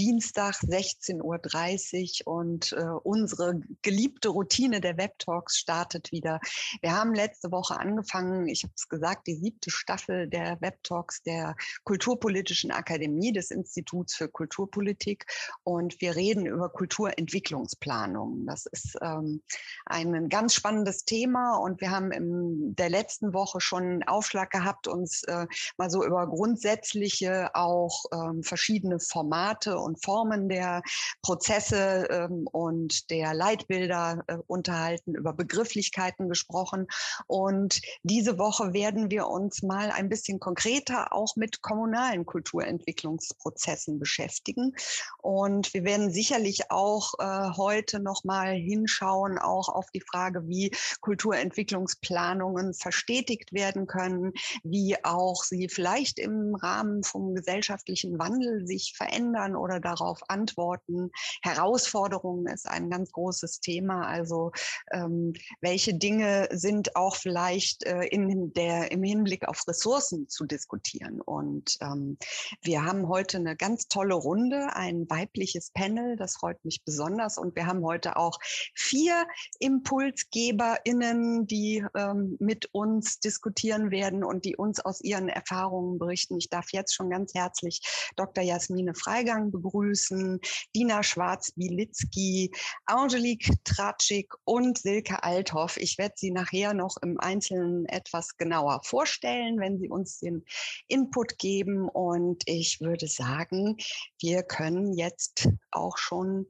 Dienstag 16.30 Uhr und äh, unsere geliebte Routine der Web Talks startet wieder. Wir haben letzte Woche angefangen, ich habe es gesagt, die siebte Staffel der Web Talks der Kulturpolitischen Akademie des Instituts für Kulturpolitik und wir reden über Kulturentwicklungsplanung. Das ist ähm, ein ganz spannendes Thema und wir haben in der letzten Woche schon einen Aufschlag gehabt, uns äh, mal so über grundsätzliche auch ähm, verschiedene Formate und und Formen der Prozesse ähm, und der Leitbilder äh, unterhalten, über Begrifflichkeiten gesprochen. Und diese Woche werden wir uns mal ein bisschen konkreter auch mit kommunalen Kulturentwicklungsprozessen beschäftigen. Und wir werden sicherlich auch äh, heute noch mal hinschauen, auch auf die Frage, wie Kulturentwicklungsplanungen verstetigt werden können, wie auch sie vielleicht im Rahmen vom gesellschaftlichen Wandel sich verändern oder darauf antworten. Herausforderungen ist ein ganz großes Thema. Also ähm, welche Dinge sind auch vielleicht äh, in der, im Hinblick auf Ressourcen zu diskutieren. Und ähm, wir haben heute eine ganz tolle Runde, ein weibliches Panel, das freut mich besonders. Und wir haben heute auch vier ImpulsgeberInnen, die ähm, mit uns diskutieren werden und die uns aus ihren Erfahrungen berichten. Ich darf jetzt schon ganz herzlich Dr. Jasmine Freigang begrüßen begrüßen Dina Schwarz-Bielitzki, Angelique Tratschik und Silke Althoff. Ich werde sie nachher noch im Einzelnen etwas genauer vorstellen, wenn sie uns den Input geben. Und ich würde sagen, wir können jetzt auch schon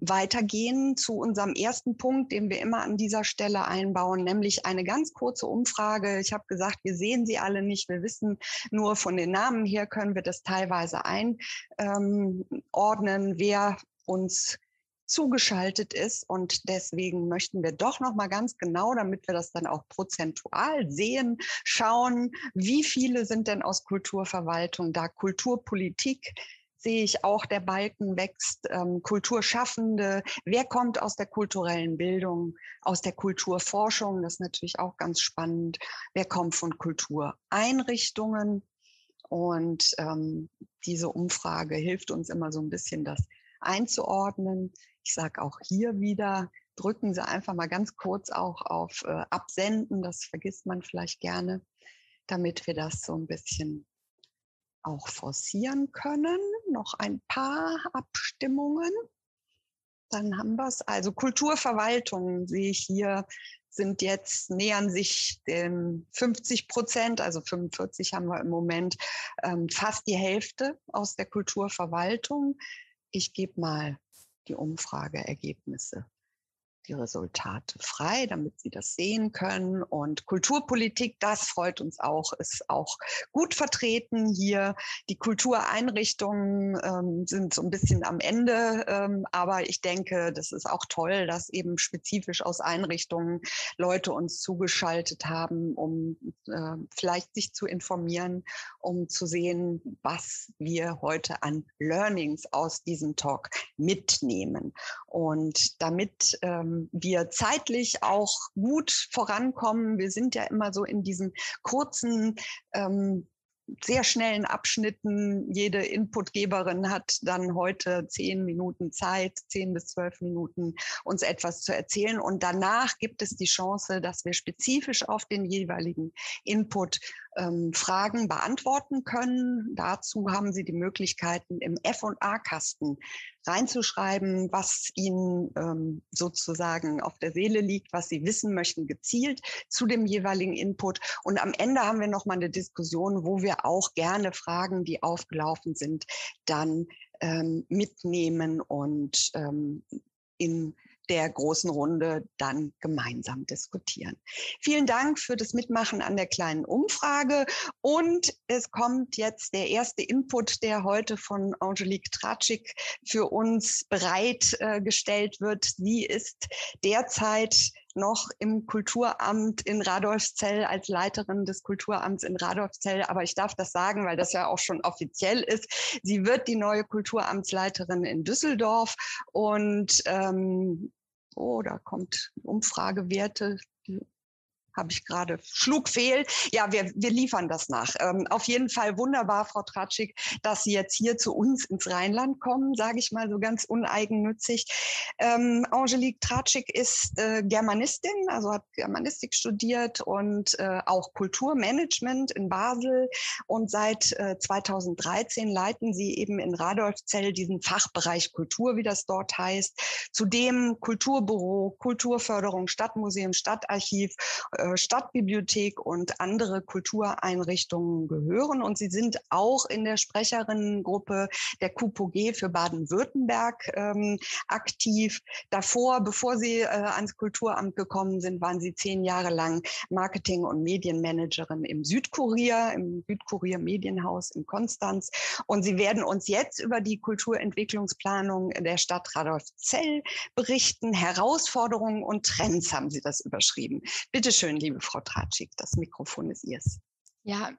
weitergehen zu unserem ersten Punkt, den wir immer an dieser Stelle einbauen, nämlich eine ganz kurze Umfrage. Ich habe gesagt, wir sehen sie alle nicht. Wir wissen nur von den Namen her können wir das teilweise einordnen, wer uns zugeschaltet ist. Und deswegen möchten wir doch noch mal ganz genau, damit wir das dann auch prozentual sehen, schauen, wie viele sind denn aus Kulturverwaltung da, Kulturpolitik, sehe ich auch, der Balken wächst, ähm, Kulturschaffende, wer kommt aus der kulturellen Bildung, aus der Kulturforschung, das ist natürlich auch ganz spannend, wer kommt von Kultureinrichtungen. Und ähm, diese Umfrage hilft uns immer so ein bisschen, das einzuordnen. Ich sage auch hier wieder, drücken Sie einfach mal ganz kurz auch auf äh, Absenden, das vergisst man vielleicht gerne, damit wir das so ein bisschen auch forcieren können. Noch ein paar Abstimmungen. Dann haben wir es. Also Kulturverwaltung sehe ich hier sind jetzt, nähern sich den 50 Prozent, also 45 haben wir im Moment, ähm, fast die Hälfte aus der Kulturverwaltung. Ich gebe mal die Umfrageergebnisse die Resultate frei, damit Sie das sehen können. Und Kulturpolitik, das freut uns auch, ist auch gut vertreten hier. Die Kultureinrichtungen ähm, sind so ein bisschen am Ende, ähm, aber ich denke, das ist auch toll, dass eben spezifisch aus Einrichtungen Leute uns zugeschaltet haben, um äh, vielleicht sich zu informieren, um zu sehen, was wir heute an Learnings aus diesem Talk mitnehmen. Und damit ähm, wir zeitlich auch gut vorankommen. Wir sind ja immer so in diesen kurzen ähm, sehr schnellen Abschnitten. Jede Inputgeberin hat dann heute zehn Minuten Zeit, zehn bis zwölf Minuten, uns etwas zu erzählen. Und danach gibt es die Chance, dass wir spezifisch auf den jeweiligen Input ähm, Fragen beantworten können. Dazu haben Sie die Möglichkeiten im F&A-Kasten reinzuschreiben, was Ihnen ähm, sozusagen auf der Seele liegt, was Sie wissen möchten, gezielt zu dem jeweiligen Input. Und am Ende haben wir noch mal eine Diskussion, wo wir auch gerne Fragen, die aufgelaufen sind, dann ähm, mitnehmen und ähm, in der großen Runde dann gemeinsam diskutieren. Vielen Dank für das Mitmachen an der kleinen Umfrage. Und es kommt jetzt der erste Input, der heute von Angelique Tratschik für uns bereitgestellt äh, wird. Sie ist derzeit noch im Kulturamt in Radolfzell als Leiterin des Kulturamts in Radolfzell. Aber ich darf das sagen, weil das ja auch schon offiziell ist. Sie wird die neue Kulturamtsleiterin in Düsseldorf und ähm, oh, da kommt Umfragewerte, habe ich gerade, schlug fehl. Ja, wir, wir liefern das nach. Ähm, auf jeden Fall wunderbar, Frau Tratschik, dass Sie jetzt hier zu uns ins Rheinland kommen, sage ich mal so ganz uneigennützig. Ähm, Angelique Tratschik ist äh, Germanistin, also hat Germanistik studiert und äh, auch Kulturmanagement in Basel. Und seit äh, 2013 leiten sie eben in Radolfzell diesen Fachbereich Kultur, wie das dort heißt. Zudem Kulturbüro, Kulturförderung, Stadtmuseum, Stadtarchiv äh, Stadtbibliothek und andere Kultureinrichtungen gehören. Und sie sind auch in der Sprecherinnengruppe der QPG für Baden-Württemberg ähm, aktiv. Davor, bevor sie äh, ans Kulturamt gekommen sind, waren sie zehn Jahre lang Marketing- und Medienmanagerin im Südkurier, im Südkurier Medienhaus in Konstanz. Und sie werden uns jetzt über die Kulturentwicklungsplanung der Stadt Radolfzell berichten. Herausforderungen und Trends haben sie das überschrieben. Bitte schön schön, liebe Frau Tratschik. Das Mikrofon ist Ihrs. Ja,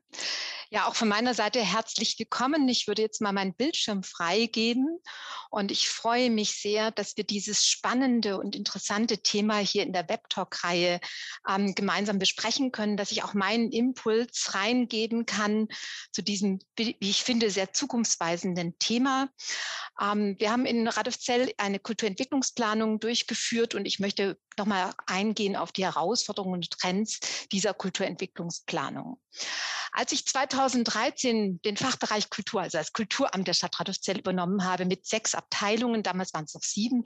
ja, auch von meiner Seite herzlich willkommen. Ich würde jetzt mal meinen Bildschirm freigeben und ich freue mich sehr, dass wir dieses spannende und interessante Thema hier in der Webtalk-Reihe ähm, gemeinsam besprechen können, dass ich auch meinen Impuls reingeben kann zu diesem, wie ich finde, sehr zukunftsweisenden Thema. Ähm, wir haben in Radolfzell eine Kulturentwicklungsplanung durchgeführt und ich möchte nochmal eingehen auf die Herausforderungen und Trends dieser Kulturentwicklungsplanung. Als ich 2013 den Fachbereich Kultur, also das Kulturamt der Stadt Radolfzell übernommen habe mit sechs Abteilungen, damals waren es noch sieben,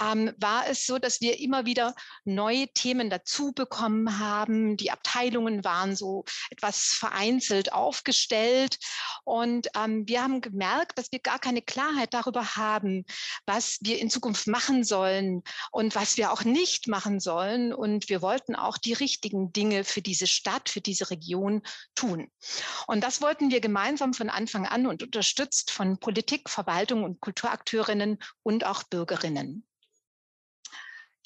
ähm, war es so, dass wir immer wieder neue Themen dazu bekommen haben. Die Abteilungen waren so etwas vereinzelt aufgestellt und ähm, wir haben gemerkt, dass wir gar keine Klarheit darüber haben, was wir in Zukunft machen sollen und was wir auch nicht machen sollen. Und wir wollten auch die richtigen Dinge für diese Stadt, für diese Region tun. Und das wollten wir gemeinsam von Anfang an und unterstützt von Politik, Verwaltung und Kulturakteurinnen und auch Bürgerinnen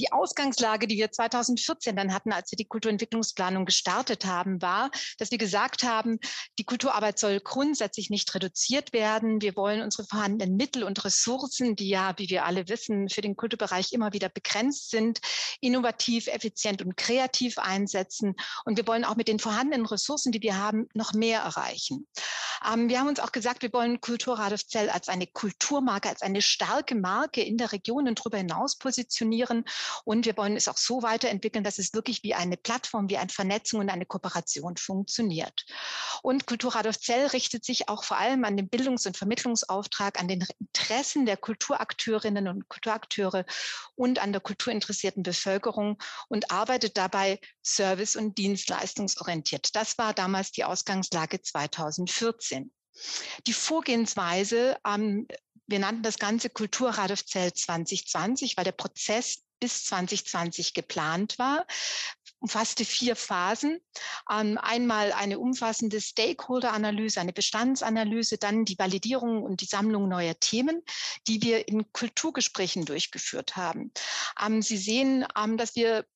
die Ausgangslage, die wir 2014 dann hatten, als wir die Kulturentwicklungsplanung gestartet haben, war, dass wir gesagt haben, die Kulturarbeit soll grundsätzlich nicht reduziert werden. Wir wollen unsere vorhandenen Mittel und Ressourcen, die ja, wie wir alle wissen, für den Kulturbereich immer wieder begrenzt sind, innovativ, effizient und kreativ einsetzen. Und wir wollen auch mit den vorhandenen Ressourcen, die wir haben, noch mehr erreichen. Ähm, wir haben uns auch gesagt, wir wollen Kulturradolfzell als eine Kulturmarke, als eine starke Marke in der Region und darüber hinaus positionieren und wir wollen es auch so weiterentwickeln, dass es wirklich wie eine Plattform, wie eine Vernetzung und eine Kooperation funktioniert. Und Kulturradolf Zell richtet sich auch vor allem an den Bildungs- und Vermittlungsauftrag, an den Interessen der Kulturakteurinnen und Kulturakteure und an der kulturinteressierten Bevölkerung und arbeitet dabei service- und dienstleistungsorientiert. Das war damals die Ausgangslage 2014. Die Vorgehensweise, ähm, wir nannten das Ganze Kulturradolfzell 2020, weil der Prozess bis 2020 geplant war, umfasste vier Phasen. Ähm, einmal eine umfassende Stakeholder-Analyse, eine Bestandsanalyse, dann die Validierung und die Sammlung neuer Themen, die wir in Kulturgesprächen durchgeführt haben. Ähm, Sie sehen, ähm, dass wir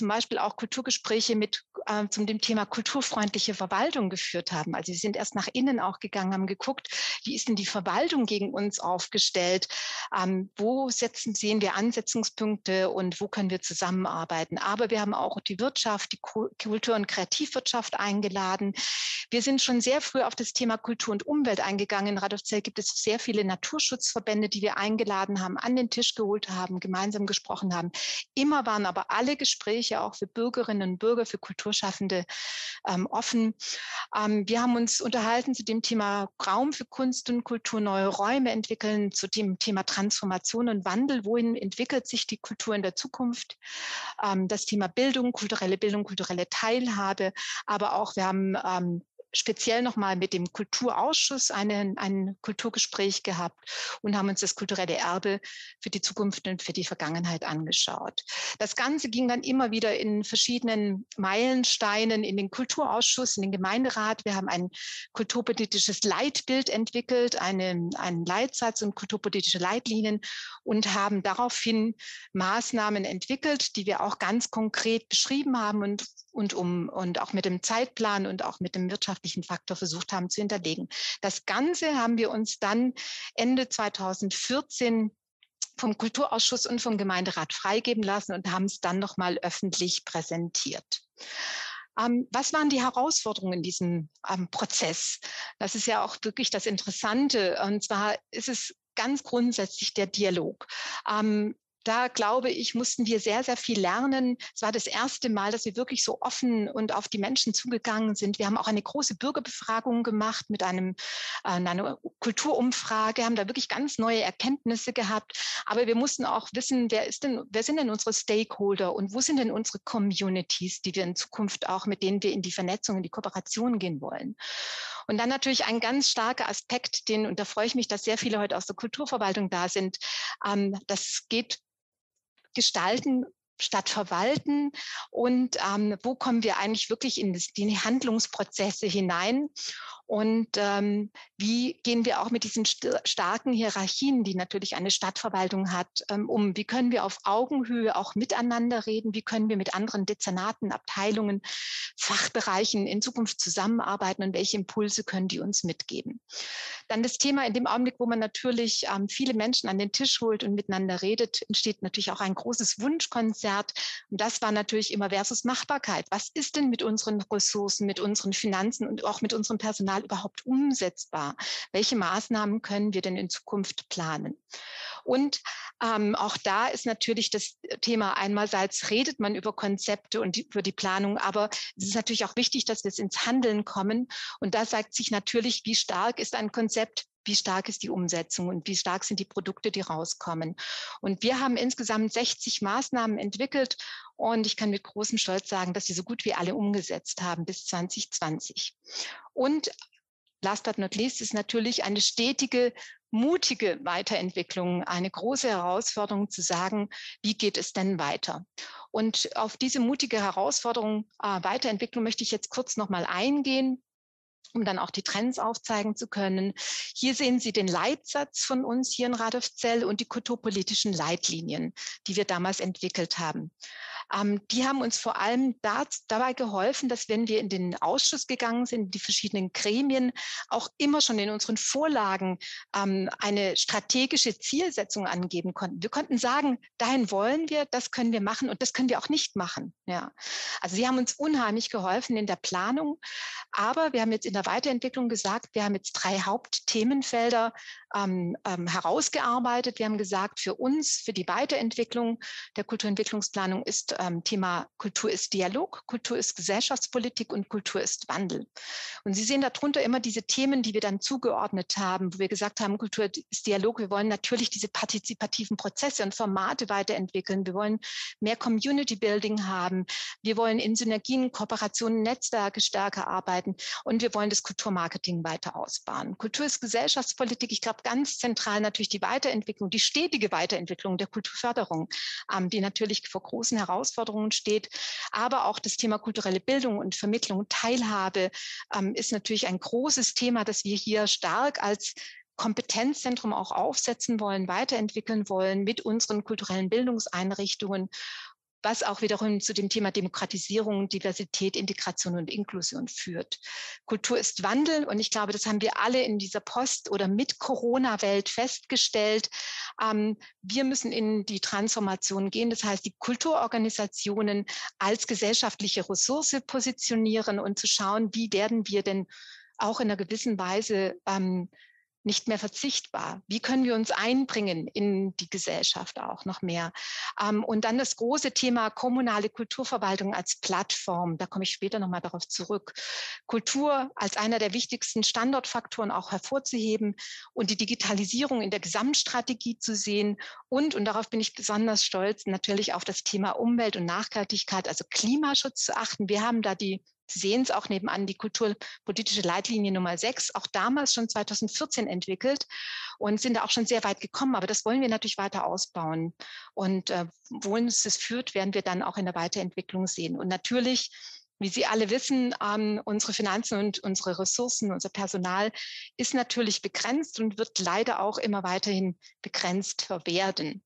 zum Beispiel auch Kulturgespräche mit äh, zum dem Thema kulturfreundliche Verwaltung geführt haben. Also sie sind erst nach innen auch gegangen, haben geguckt, wie ist denn die Verwaltung gegen uns aufgestellt? Ähm, wo setzen, sehen wir Ansetzungspunkte und wo können wir zusammenarbeiten? Aber wir haben auch die Wirtschaft, die Kultur- und Kreativwirtschaft eingeladen. Wir sind schon sehr früh auf das Thema Kultur und Umwelt eingegangen. In Radolfzell gibt es sehr viele Naturschutzverbände, die wir eingeladen haben, an den Tisch geholt haben, gemeinsam gesprochen haben. Immer waren aber alle Gespräche Gespräche auch für Bürgerinnen und Bürger, für Kulturschaffende ähm, offen. Ähm, wir haben uns unterhalten zu dem Thema Raum für Kunst und Kultur, neue Räume entwickeln, zu dem Thema Transformation und Wandel. Wohin entwickelt sich die Kultur in der Zukunft? Ähm, das Thema Bildung, kulturelle Bildung, kulturelle Teilhabe, aber auch wir haben ähm, speziell nochmal mit dem Kulturausschuss eine, ein Kulturgespräch gehabt und haben uns das kulturelle Erbe für die Zukunft und für die Vergangenheit angeschaut. Das Ganze ging dann immer wieder in verschiedenen Meilensteinen in den Kulturausschuss, in den Gemeinderat. Wir haben ein kulturpolitisches Leitbild entwickelt, eine, einen Leitsatz und kulturpolitische Leitlinien und haben daraufhin Maßnahmen entwickelt, die wir auch ganz konkret beschrieben haben und, und, um, und auch mit dem Zeitplan und auch mit dem wirtschaftlichen Faktor versucht haben zu hinterlegen. Das Ganze haben wir uns dann Ende 2014 vom Kulturausschuss und vom Gemeinderat freigeben lassen und haben es dann nochmal öffentlich präsentiert. Ähm, was waren die Herausforderungen in diesem ähm, Prozess? Das ist ja auch wirklich das Interessante. Und zwar ist es ganz grundsätzlich der Dialog. Ähm, da glaube ich, mussten wir sehr, sehr viel lernen. Es war das erste Mal, dass wir wirklich so offen und auf die Menschen zugegangen sind. Wir haben auch eine große Bürgerbefragung gemacht mit einem, äh, einer Kulturumfrage, haben da wirklich ganz neue Erkenntnisse gehabt. Aber wir mussten auch wissen, wer ist denn, wer sind denn unsere Stakeholder und wo sind denn unsere Communities, die wir in Zukunft auch, mit denen wir in die Vernetzung, in die Kooperation gehen wollen. Und dann natürlich ein ganz starker Aspekt, den, und da freue ich mich, dass sehr viele heute aus der Kulturverwaltung da sind. Ähm, das geht gestalten statt verwalten. Und ähm, wo kommen wir eigentlich wirklich in die Handlungsprozesse hinein und ähm, wie gehen wir auch mit diesen st starken Hierarchien, die natürlich eine Stadtverwaltung hat, ähm, um? Wie können wir auf Augenhöhe auch miteinander reden? Wie können wir mit anderen Dezernaten, Abteilungen, Fachbereichen in Zukunft zusammenarbeiten und welche Impulse können die uns mitgeben? Dann das Thema in dem Augenblick, wo man natürlich ähm, viele Menschen an den Tisch holt und miteinander redet, entsteht natürlich auch ein großes Wunschkonzert. Und das war natürlich immer versus Machbarkeit. Was ist denn mit unseren Ressourcen, mit unseren Finanzen und auch mit unserem Personal digital überhaupt umsetzbar? Welche Maßnahmen können wir denn in Zukunft planen? Und ähm, auch da ist natürlich das Thema einmalseits redet man über Konzepte und die, über die Planung, aber es ist natürlich auch wichtig, dass wir ins Handeln kommen. Und da sagt sich natürlich, wie stark ist ein Konzept, wie stark ist die Umsetzung und wie stark sind die Produkte, die rauskommen. Und wir haben insgesamt 60 Maßnahmen entwickelt und ich kann mit großem Stolz sagen, dass sie so gut wie alle umgesetzt haben bis 2020. Und last but not least ist natürlich eine stetige, mutige Weiterentwicklung eine große Herausforderung zu sagen, wie geht es denn weiter? Und auf diese mutige Herausforderung äh, Weiterentwicklung möchte ich jetzt kurz nochmal eingehen um dann auch die Trends aufzeigen zu können. Hier sehen Sie den Leitsatz von uns hier in Radolfzell und die kulturpolitischen Leitlinien, die wir damals entwickelt haben. Ähm, die haben uns vor allem da, dabei geholfen, dass wenn wir in den Ausschuss gegangen sind, die verschiedenen Gremien, auch immer schon in unseren Vorlagen ähm, eine strategische Zielsetzung angeben konnten. Wir konnten sagen, dahin wollen wir, das können wir machen und das können wir auch nicht machen. Ja. Also sie haben uns unheimlich geholfen in der Planung, aber wir haben jetzt in der Weiterentwicklung gesagt, wir haben jetzt drei Hauptthemenfelder ähm, ähm, herausgearbeitet. Wir haben gesagt, für uns, für die Weiterentwicklung der Kulturentwicklungsplanung ist ähm, Thema Kultur ist Dialog, Kultur ist Gesellschaftspolitik und Kultur ist Wandel. Und Sie sehen darunter immer diese Themen, die wir dann zugeordnet haben, wo wir gesagt haben, Kultur ist Dialog. Wir wollen natürlich diese partizipativen Prozesse und Formate weiterentwickeln. Wir wollen mehr Community Building haben. Wir wollen in Synergien, Kooperationen, Netzwerke stärker arbeiten und wir wollen das Kulturmarketing weiter ausbauen. Kultur ist Gesellschaftspolitik. Ich glaube, ganz zentral natürlich die Weiterentwicklung, die stetige Weiterentwicklung der Kulturförderung, ähm, die natürlich vor großen Herausforderungen steht. Aber auch das Thema kulturelle Bildung und Vermittlung und Teilhabe ähm, ist natürlich ein großes Thema, das wir hier stark als Kompetenzzentrum auch aufsetzen wollen, weiterentwickeln wollen mit unseren kulturellen Bildungseinrichtungen was auch wiederum zu dem Thema Demokratisierung, Diversität, Integration und Inklusion führt. Kultur ist Wandel und ich glaube, das haben wir alle in dieser Post- oder mit Corona-Welt festgestellt. Ähm, wir müssen in die Transformation gehen. Das heißt, die Kulturorganisationen als gesellschaftliche Ressource positionieren und zu schauen, wie werden wir denn auch in einer gewissen Weise ähm, nicht mehr verzichtbar. Wie können wir uns einbringen in die Gesellschaft auch noch mehr? Ähm, und dann das große Thema kommunale Kulturverwaltung als Plattform. Da komme ich später nochmal darauf zurück. Kultur als einer der wichtigsten Standortfaktoren auch hervorzuheben und die Digitalisierung in der Gesamtstrategie zu sehen. Und, und darauf bin ich besonders stolz, natürlich auf das Thema Umwelt und Nachhaltigkeit, also Klimaschutz zu achten. Wir haben da die Sie sehen es auch nebenan, die kulturpolitische Leitlinie Nummer 6, auch damals schon 2014 entwickelt und sind da auch schon sehr weit gekommen. Aber das wollen wir natürlich weiter ausbauen. Und äh, wohin es das führt, werden wir dann auch in der Weiterentwicklung sehen. Und natürlich wie Sie alle wissen, ähm, unsere Finanzen und unsere Ressourcen, unser Personal ist natürlich begrenzt und wird leider auch immer weiterhin begrenzt werden.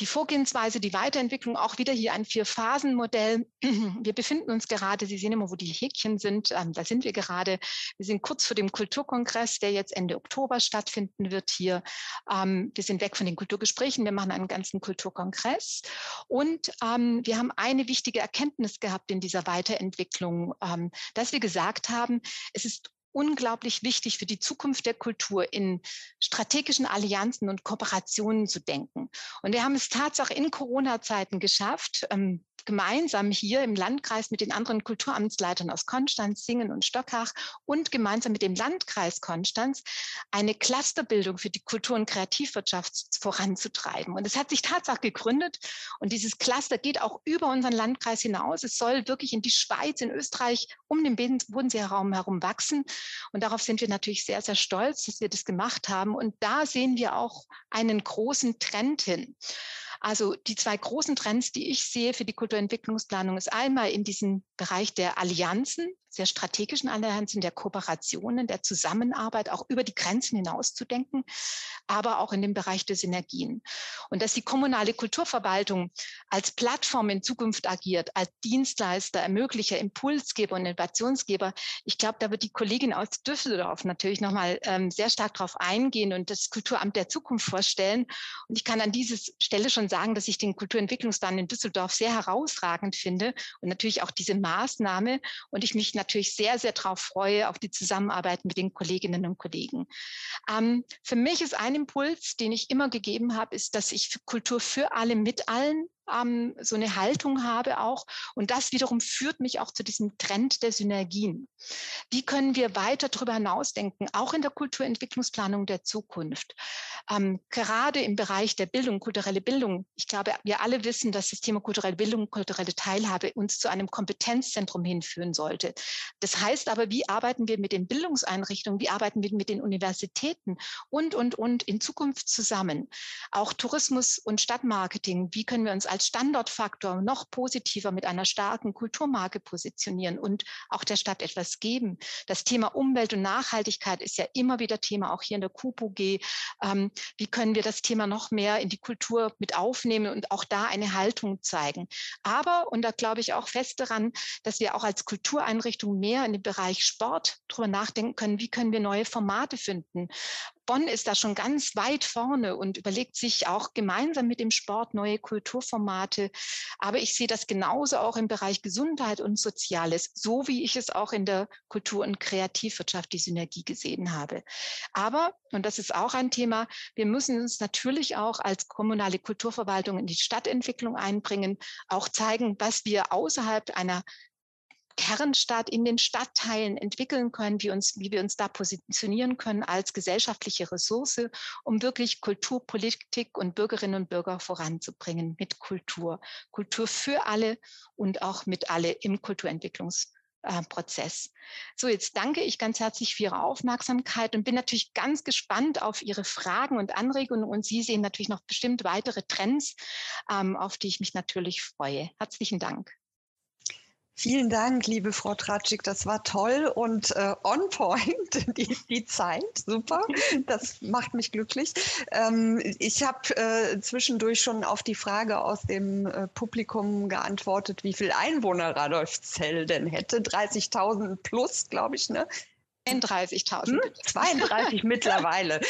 Die Vorgehensweise, die Weiterentwicklung, auch wieder hier ein Vier-Phasen-Modell. Wir befinden uns gerade, Sie sehen immer, wo die Häkchen sind, ähm, da sind wir gerade. Wir sind kurz vor dem Kulturkongress, der jetzt Ende Oktober stattfinden wird hier. Ähm, wir sind weg von den Kulturgesprächen, wir machen einen ganzen Kulturkongress. Und ähm, wir haben eine wichtige Erkenntnis gehabt in dieser Weiterentwicklung, ähm, dass wir gesagt haben, es ist unglaublich wichtig für die Zukunft der Kultur in strategischen Allianzen und Kooperationen zu denken. Und wir haben es tatsächlich in Corona-Zeiten geschafft, ähm, gemeinsam hier im Landkreis mit den anderen Kulturamtsleitern aus Konstanz, Singen und Stockach und gemeinsam mit dem Landkreis Konstanz eine Clusterbildung für die Kultur- und Kreativwirtschaft voranzutreiben. Und es hat sich tatsächlich gegründet und dieses Cluster geht auch über unseren Landkreis hinaus. Es soll wirklich in die Schweiz, in Österreich, um den Bodenseeraum herum wachsen. Und darauf sind wir natürlich sehr, sehr stolz, dass wir das gemacht haben. Und da sehen wir auch einen großen Trend hin. Also die zwei großen Trends, die ich sehe für die Kulturentwicklungsplanung, ist einmal in diesem Bereich der Allianzen, sehr strategischen Allianzen, der Kooperationen, der Zusammenarbeit, auch über die Grenzen hinaus zu denken, aber auch in dem Bereich der Synergien. Und dass die kommunale Kulturverwaltung als Plattform in Zukunft agiert, als Dienstleister, Ermöglicher, Impulsgeber und Innovationsgeber, ich glaube, da wird die Kollegin aus Düsseldorf natürlich nochmal ähm, sehr stark darauf eingehen und das Kulturamt der Zukunft vorstellen. Und ich kann an dieser Stelle schon sagen, dass ich den Kulturentwicklungsplan in Düsseldorf sehr herausragend finde und natürlich auch diese Maßnahme und ich mich natürlich sehr, sehr darauf freue, auf die Zusammenarbeit mit den Kolleginnen und Kollegen. Ähm, für mich ist ein Impuls, den ich immer gegeben habe, ist, dass ich Kultur für alle mit allen ähm, so eine Haltung habe auch. Und das wiederum führt mich auch zu diesem Trend der Synergien. Wie können wir weiter darüber hinausdenken, auch in der Kulturentwicklungsplanung der Zukunft? Ähm, gerade im Bereich der Bildung, kulturelle Bildung. Ich glaube, wir alle wissen, dass das Thema kulturelle Bildung, kulturelle Teilhabe uns zu einem Kompetenzzentrum hinführen sollte. Das heißt aber, wie arbeiten wir mit den Bildungseinrichtungen, wie arbeiten wir mit den Universitäten und, und, und in Zukunft zusammen? Auch Tourismus und Stadtmarketing, wie können wir uns als als Standortfaktor noch positiver mit einer starken Kulturmarke positionieren und auch der Stadt etwas geben. Das Thema Umwelt und Nachhaltigkeit ist ja immer wieder Thema, auch hier in der KUPUG. Ähm, wie können wir das Thema noch mehr in die Kultur mit aufnehmen und auch da eine Haltung zeigen? Aber, und da glaube ich auch fest daran, dass wir auch als Kultureinrichtung mehr in den Bereich Sport darüber nachdenken können, wie können wir neue Formate finden? Bonn ist da schon ganz weit vorne und überlegt sich auch gemeinsam mit dem Sport neue Kulturformate. Aber ich sehe das genauso auch im Bereich Gesundheit und Soziales, so wie ich es auch in der Kultur- und Kreativwirtschaft die Synergie gesehen habe. Aber, und das ist auch ein Thema, wir müssen uns natürlich auch als kommunale Kulturverwaltung in die Stadtentwicklung einbringen, auch zeigen, was wir außerhalb einer Kernstadt in den Stadtteilen entwickeln können, wie, uns, wie wir uns da positionieren können als gesellschaftliche Ressource, um wirklich Kulturpolitik und Bürgerinnen und Bürger voranzubringen mit Kultur. Kultur für alle und auch mit alle im Kulturentwicklungsprozess. So, jetzt danke ich ganz herzlich für Ihre Aufmerksamkeit und bin natürlich ganz gespannt auf Ihre Fragen und Anregungen. Und Sie sehen natürlich noch bestimmt weitere Trends, ähm, auf die ich mich natürlich freue. Herzlichen Dank. Vielen Dank, liebe Frau Tratschik. Das war toll und äh, on point, die, die Zeit. Super. Das macht mich glücklich. Ähm, ich habe äh, zwischendurch schon auf die Frage aus dem äh, Publikum geantwortet, wie viel Einwohner Radolfzell denn hätte. 30.000 plus, glaube ich. Ne? 32.000. Hm? 32 mittlerweile.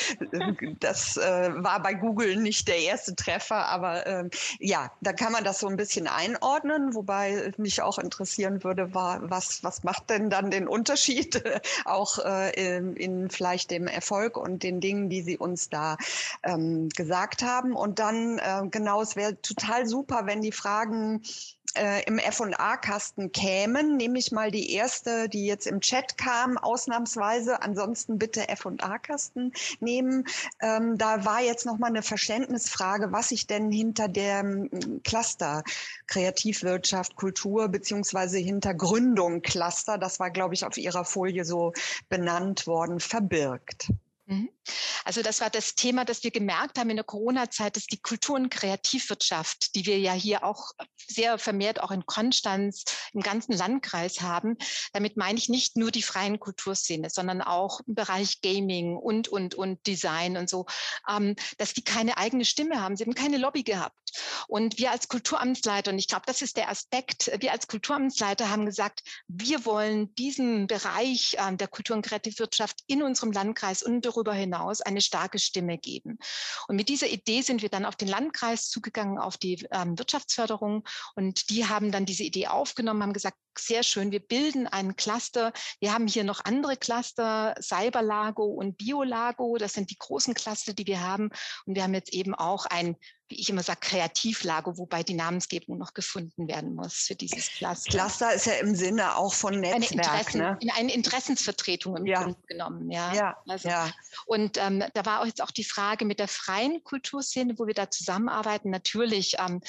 Das äh, war bei Google nicht der erste Treffer, aber äh, ja, da kann man das so ein bisschen einordnen. Wobei mich auch interessieren würde, war, was, was macht denn dann den Unterschied auch äh, in, in, vielleicht dem Erfolg und den Dingen, die Sie uns da ähm, gesagt haben. Und dann, äh, genau, es wäre total super, wenn die Fragen äh, im F&A-Kasten kämen, nehme ich mal die erste, die jetzt im Chat kam, ausnahmsweise. Ansonsten bitte F&A-Kasten nehmen. Ähm, da war jetzt noch mal eine Verständnisfrage, was sich denn hinter dem Cluster Kreativwirtschaft, Kultur beziehungsweise hinter Gründung Cluster, das war, glaube ich, auf Ihrer Folie so benannt worden, verbirgt. Mhm. Also das war das Thema, das wir gemerkt haben in der Corona-Zeit, dass die Kultur- und Kreativwirtschaft, die wir ja hier auch sehr vermehrt auch in Konstanz im ganzen Landkreis haben, damit meine ich nicht nur die freien Kulturszene, sondern auch im Bereich Gaming und, und, und Design und so, ähm, dass die keine eigene Stimme haben. Sie haben keine Lobby gehabt. Und wir als Kulturamtsleiter, und ich glaube, das ist der Aspekt, wir als Kulturamtsleiter haben gesagt, wir wollen diesen Bereich äh, der Kultur- und Kreativwirtschaft in unserem Landkreis und darüber hinaus eine starke Stimme geben. Und mit dieser Idee sind wir dann auf den Landkreis zugegangen, auf die ähm, Wirtschaftsförderung. Und die haben dann diese Idee aufgenommen, haben gesagt, sehr schön, wir bilden einen Cluster. Wir haben hier noch andere Cluster, Cyberlago und Biolago. Das sind die großen Cluster, die wir haben. Und wir haben jetzt eben auch ein wie ich immer sage, Kreativlager, wobei die Namensgebung noch gefunden werden muss für dieses Cluster. Cluster ist ja im Sinne auch von Netzwerk. Eine, Interessen, ne? eine Interessensvertretung im ja. Grunde genommen. Ja, ja. Also, ja. Und ähm, da war auch jetzt auch die Frage mit der freien Kulturszene, wo wir da zusammenarbeiten. Natürlich ähm,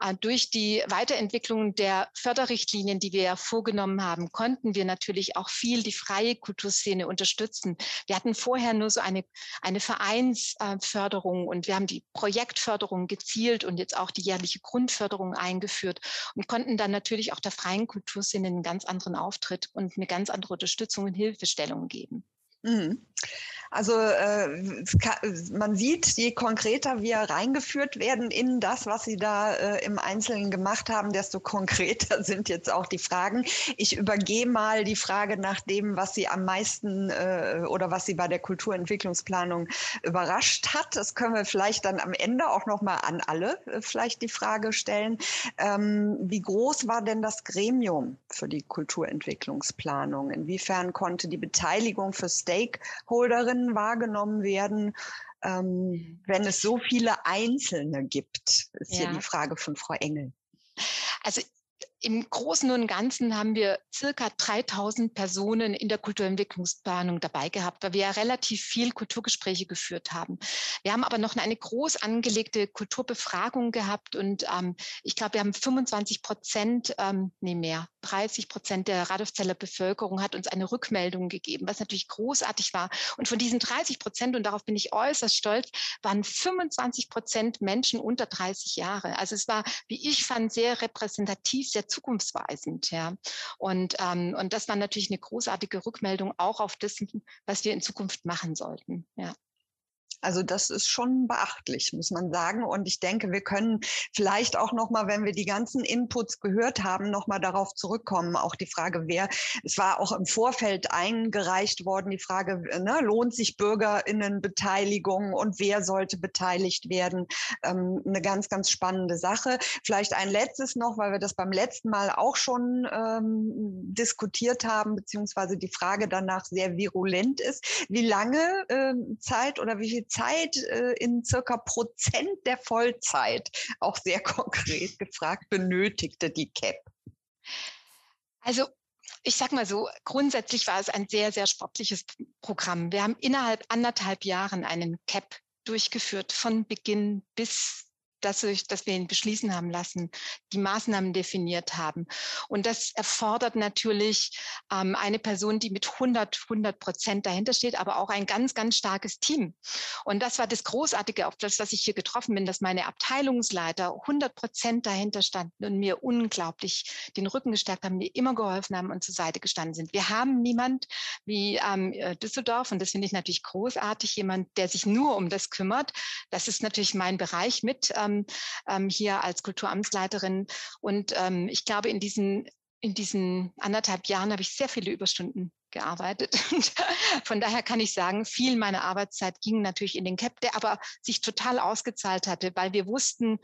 äh, durch die Weiterentwicklung der Förderrichtlinien, die wir ja vorgenommen haben, konnten wir natürlich auch viel die freie Kulturszene unterstützen. Wir hatten vorher nur so eine, eine Vereinsförderung und wir haben die Projektförderung gezielt und jetzt auch die jährliche Grundförderung eingeführt und konnten dann natürlich auch der freien Kulturszene einen ganz anderen Auftritt und eine ganz andere Unterstützung und Hilfestellung geben. Mhm. Also äh, man sieht, je konkreter wir reingeführt werden in das, was Sie da äh, im Einzelnen gemacht haben, desto konkreter sind jetzt auch die Fragen. Ich übergehe mal die Frage nach dem, was Sie am meisten äh, oder was Sie bei der Kulturentwicklungsplanung überrascht hat. Das können wir vielleicht dann am Ende auch noch mal an alle äh, vielleicht die Frage stellen. Ähm, wie groß war denn das Gremium für die Kulturentwicklungsplanung? Inwiefern konnte die Beteiligung für Stakeholderinnen wahrgenommen werden, ähm, wenn es so viele Einzelne gibt? Ist ja. hier die Frage von Frau Engel. Also im Großen und Ganzen haben wir circa 3000 Personen in der Kulturentwicklungsplanung dabei gehabt, weil wir ja relativ viel Kulturgespräche geführt haben. Wir haben aber noch eine groß angelegte Kulturbefragung gehabt und ähm, ich glaube, wir haben 25 Prozent, ähm, nee mehr, 30 Prozent der Radolfzeller Bevölkerung hat uns eine Rückmeldung gegeben, was natürlich großartig war. Und von diesen 30 Prozent, und darauf bin ich äußerst stolz, waren 25 Prozent Menschen unter 30 Jahre. Also es war, wie ich fand, sehr repräsentativ, sehr zukunftsweisend. Ja. Und, ähm, und das war natürlich eine großartige Rückmeldung auch auf das, was wir in Zukunft machen sollten. Ja. Also das ist schon beachtlich, muss man sagen. Und ich denke, wir können vielleicht auch noch mal, wenn wir die ganzen Inputs gehört haben, noch mal darauf zurückkommen. Auch die Frage, wer, es war auch im Vorfeld eingereicht worden, die Frage, ne, lohnt sich Bürgerinnenbeteiligung und wer sollte beteiligt werden? Ähm, eine ganz, ganz spannende Sache. Vielleicht ein letztes noch, weil wir das beim letzten Mal auch schon ähm, diskutiert haben, beziehungsweise die Frage danach sehr virulent ist. Wie lange ähm, Zeit oder wie viel Zeit äh, in circa Prozent der Vollzeit, auch sehr konkret gefragt, benötigte die CAP? Also ich sag mal so, grundsätzlich war es ein sehr, sehr sportliches Programm. Wir haben innerhalb anderthalb Jahren einen CAP durchgeführt, von Beginn bis dass, ich, dass wir ihn beschließen haben lassen, die Maßnahmen definiert haben. Und das erfordert natürlich ähm, eine Person, die mit 100, 100 Prozent dahinter steht, aber auch ein ganz, ganz starkes Team. Und das war das Großartige, auf das, was ich hier getroffen bin, dass meine Abteilungsleiter 100 Prozent dahinter standen und mir unglaublich den Rücken gestärkt haben, mir immer geholfen haben und zur Seite gestanden sind. Wir haben niemand wie ähm, äh, Düsseldorf, und das finde ich natürlich großartig, jemand, der sich nur um das kümmert. Das ist natürlich mein Bereich mit. Ähm, ähm, ähm, hier als Kulturamtsleiterin. Und ähm, ich glaube, in diesen in diesen anderthalb Jahren habe ich sehr viele Überstunden gearbeitet. Und von daher kann ich sagen, viel meiner Arbeitszeit ging natürlich in den CAP, der aber sich total ausgezahlt hatte, weil wir wussten,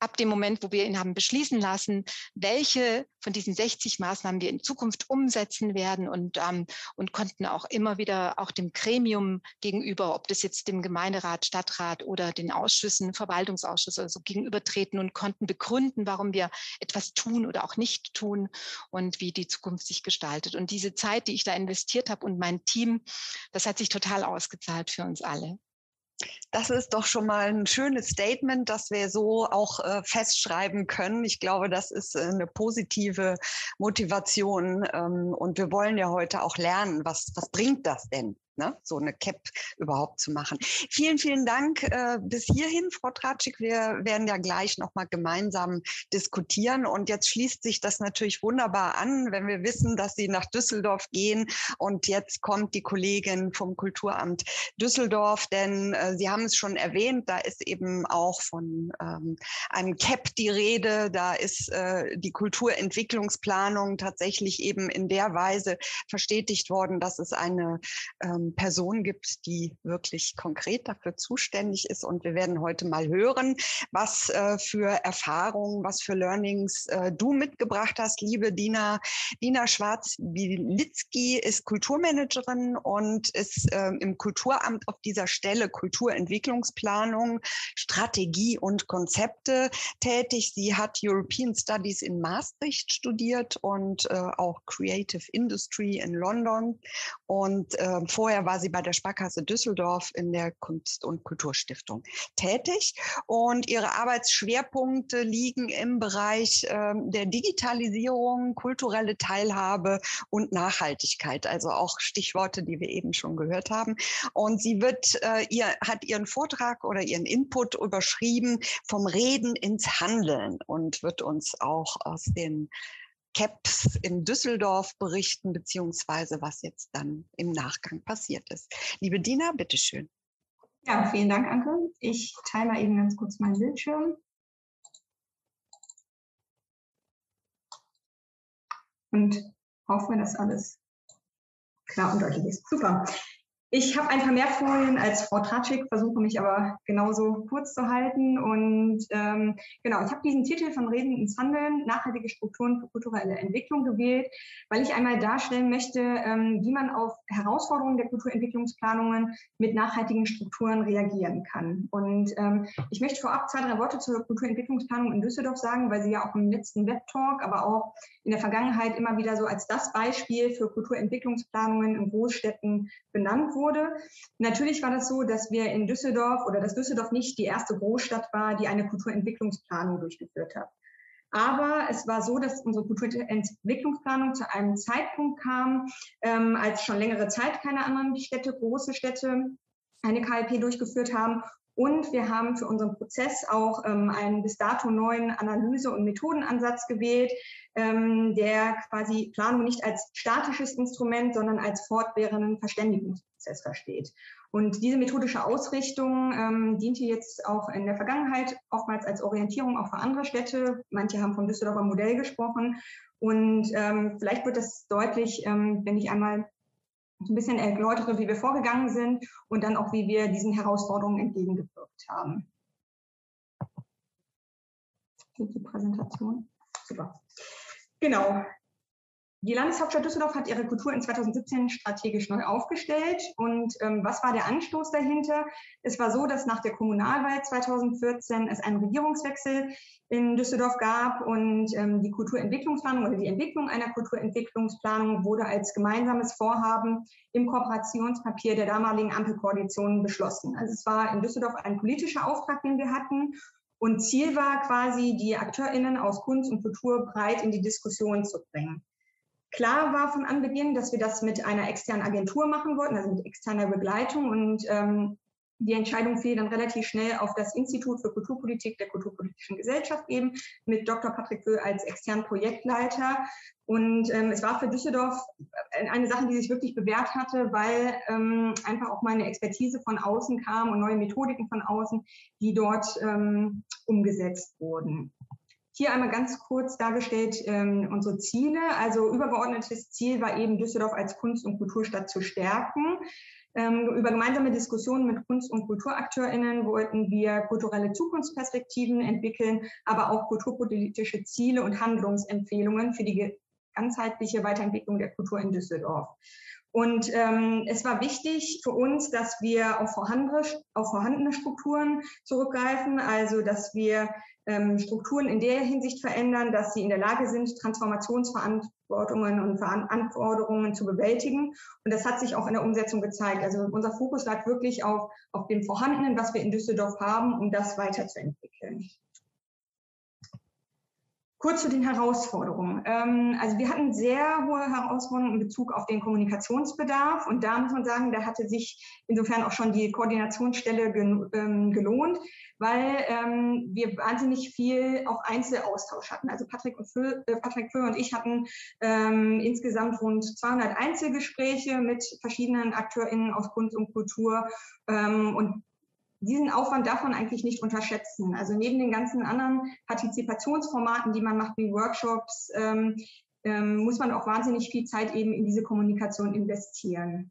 ab dem Moment, wo wir ihn haben beschließen lassen, welche von diesen 60 Maßnahmen wir in Zukunft umsetzen werden und, ähm, und konnten auch immer wieder auch dem Gremium gegenüber, ob das jetzt dem Gemeinderat, Stadtrat oder den Ausschüssen, Verwaltungsausschuss oder so gegenübertreten und konnten begründen, warum wir etwas tun oder auch nicht tun und wie die Zukunft sich gestaltet. Und diese Zeit, die ich da investiert habe und mein Team, das hat sich total ausgezahlt für uns alle. Das ist doch schon mal ein schönes Statement, das wir so auch äh, festschreiben können. Ich glaube, das ist äh, eine positive Motivation. Ähm, und wir wollen ja heute auch lernen, was, was bringt das denn? Ne, so eine CAP überhaupt zu machen. Vielen, vielen Dank äh, bis hierhin, Frau Tratschik. Wir werden ja gleich nochmal gemeinsam diskutieren. Und jetzt schließt sich das natürlich wunderbar an, wenn wir wissen, dass Sie nach Düsseldorf gehen. Und jetzt kommt die Kollegin vom Kulturamt Düsseldorf, denn äh, Sie haben es schon erwähnt, da ist eben auch von ähm, einem CAP die Rede. Da ist äh, die Kulturentwicklungsplanung tatsächlich eben in der Weise verstetigt worden, dass es eine ähm, Person gibt, die wirklich konkret dafür zuständig ist. Und wir werden heute mal hören, was äh, für Erfahrungen, was für Learnings äh, du mitgebracht hast, liebe Dina. Dina Schwarz-Wilitzki ist Kulturmanagerin und ist äh, im Kulturamt auf dieser Stelle Kulturentwicklungsplanung, Strategie und Konzepte tätig. Sie hat European Studies in Maastricht studiert und äh, auch Creative Industry in London. Und äh, vorher Vorher war sie bei der Sparkasse Düsseldorf in der Kunst- und Kulturstiftung tätig und ihre Arbeitsschwerpunkte liegen im Bereich äh, der Digitalisierung, kulturelle Teilhabe und Nachhaltigkeit, also auch Stichworte, die wir eben schon gehört haben. Und sie wird, äh, ihr, hat ihren Vortrag oder ihren Input überschrieben vom Reden ins Handeln und wird uns auch aus den CAPS in Düsseldorf berichten, beziehungsweise was jetzt dann im Nachgang passiert ist. Liebe Dina, bitteschön. Ja, vielen Dank, Anke. Ich teile mal eben ganz kurz meinen Bildschirm. Und hoffe, dass alles klar und deutlich ist. Super. Ich habe ein paar mehr Folien als Frau Tratschik, versuche mich aber genauso kurz zu halten. Und ähm, genau, ich habe diesen Titel von Reden ins Handeln, nachhaltige Strukturen für kulturelle Entwicklung gewählt, weil ich einmal darstellen möchte, ähm, wie man auf Herausforderungen der Kulturentwicklungsplanungen mit nachhaltigen Strukturen reagieren kann. Und ähm, ich möchte vorab zwei, drei Worte zur Kulturentwicklungsplanung in Düsseldorf sagen, weil sie ja auch im letzten Webtalk, aber auch in der Vergangenheit immer wieder so als das Beispiel für Kulturentwicklungsplanungen in Großstädten benannt wurde wurde. Natürlich war das so, dass wir in Düsseldorf oder dass Düsseldorf nicht die erste Großstadt war, die eine Kulturentwicklungsplanung durchgeführt hat. Aber es war so, dass unsere Kulturentwicklungsplanung zu einem Zeitpunkt kam, ähm, als schon längere Zeit keine anderen Städte, große Städte, eine KLP durchgeführt haben. Und wir haben für unseren Prozess auch ähm, einen bis dato neuen Analyse- und Methodenansatz gewählt, ähm, der quasi Planung nicht als statisches Instrument, sondern als fortwährenden Verständigungsprozess versteht. Und diese methodische Ausrichtung ähm, diente jetzt auch in der Vergangenheit oftmals als Orientierung auch für andere Städte. Manche haben vom Düsseldorfer Modell gesprochen. Und ähm, vielleicht wird das deutlich, ähm, wenn ich einmal ein bisschen erläutere, wie wir vorgegangen sind und dann auch, wie wir diesen Herausforderungen entgegengewirkt haben. Geht die Präsentation? Super. Genau. Die Landeshauptstadt Düsseldorf hat ihre Kultur in 2017 strategisch neu aufgestellt. Und ähm, was war der Anstoß dahinter? Es war so, dass nach der Kommunalwahl 2014 es einen Regierungswechsel in Düsseldorf gab und ähm, die Kulturentwicklungsplanung oder die Entwicklung einer Kulturentwicklungsplanung wurde als gemeinsames Vorhaben im Kooperationspapier der damaligen Ampelkoalition beschlossen. Also es war in Düsseldorf ein politischer Auftrag, den wir hatten. Und Ziel war quasi, die AkteurInnen aus Kunst und Kultur breit in die Diskussion zu bringen. Klar war von Anbeginn, dass wir das mit einer externen Agentur machen wollten, also mit externer Begleitung. Und ähm, die Entscheidung fiel dann relativ schnell auf das Institut für Kulturpolitik der Kulturpolitischen Gesellschaft eben mit Dr. Patrick Böhl als externen Projektleiter. Und ähm, es war für Düsseldorf eine Sache, die sich wirklich bewährt hatte, weil ähm, einfach auch mal eine Expertise von außen kam und neue Methodiken von außen, die dort ähm, umgesetzt wurden. Hier einmal ganz kurz dargestellt ähm, unsere Ziele. Also übergeordnetes Ziel war eben Düsseldorf als Kunst- und Kulturstadt zu stärken. Ähm, über gemeinsame Diskussionen mit Kunst- und KulturakteurInnen wollten wir kulturelle Zukunftsperspektiven entwickeln, aber auch kulturpolitische Ziele und Handlungsempfehlungen für die ganzheitliche Weiterentwicklung der Kultur in Düsseldorf. Und ähm, es war wichtig für uns, dass wir auf vorhandene, auf vorhandene Strukturen zurückgreifen, also dass wir Strukturen in der Hinsicht verändern, dass sie in der Lage sind, Transformationsverantwortungen und Verantwortungen zu bewältigen. Und das hat sich auch in der Umsetzung gezeigt. Also unser Fokus lag wirklich auf, auf dem Vorhandenen, was wir in Düsseldorf haben, um das weiterzuentwickeln. Kurz zu den Herausforderungen. Ähm, also wir hatten sehr hohe Herausforderungen in Bezug auf den Kommunikationsbedarf und da muss man sagen, da hatte sich insofern auch schon die Koordinationsstelle ähm, gelohnt, weil ähm, wir wahnsinnig viel auch Einzelaustausch hatten. Also Patrick, und Föh, äh, Patrick Föh und ich hatten ähm, insgesamt rund 200 Einzelgespräche mit verschiedenen AkteurInnen aus Kunst und Kultur ähm, und diesen Aufwand darf man eigentlich nicht unterschätzen. Also neben den ganzen anderen Partizipationsformaten, die man macht, wie Workshops, ähm, ähm, muss man auch wahnsinnig viel Zeit eben in diese Kommunikation investieren.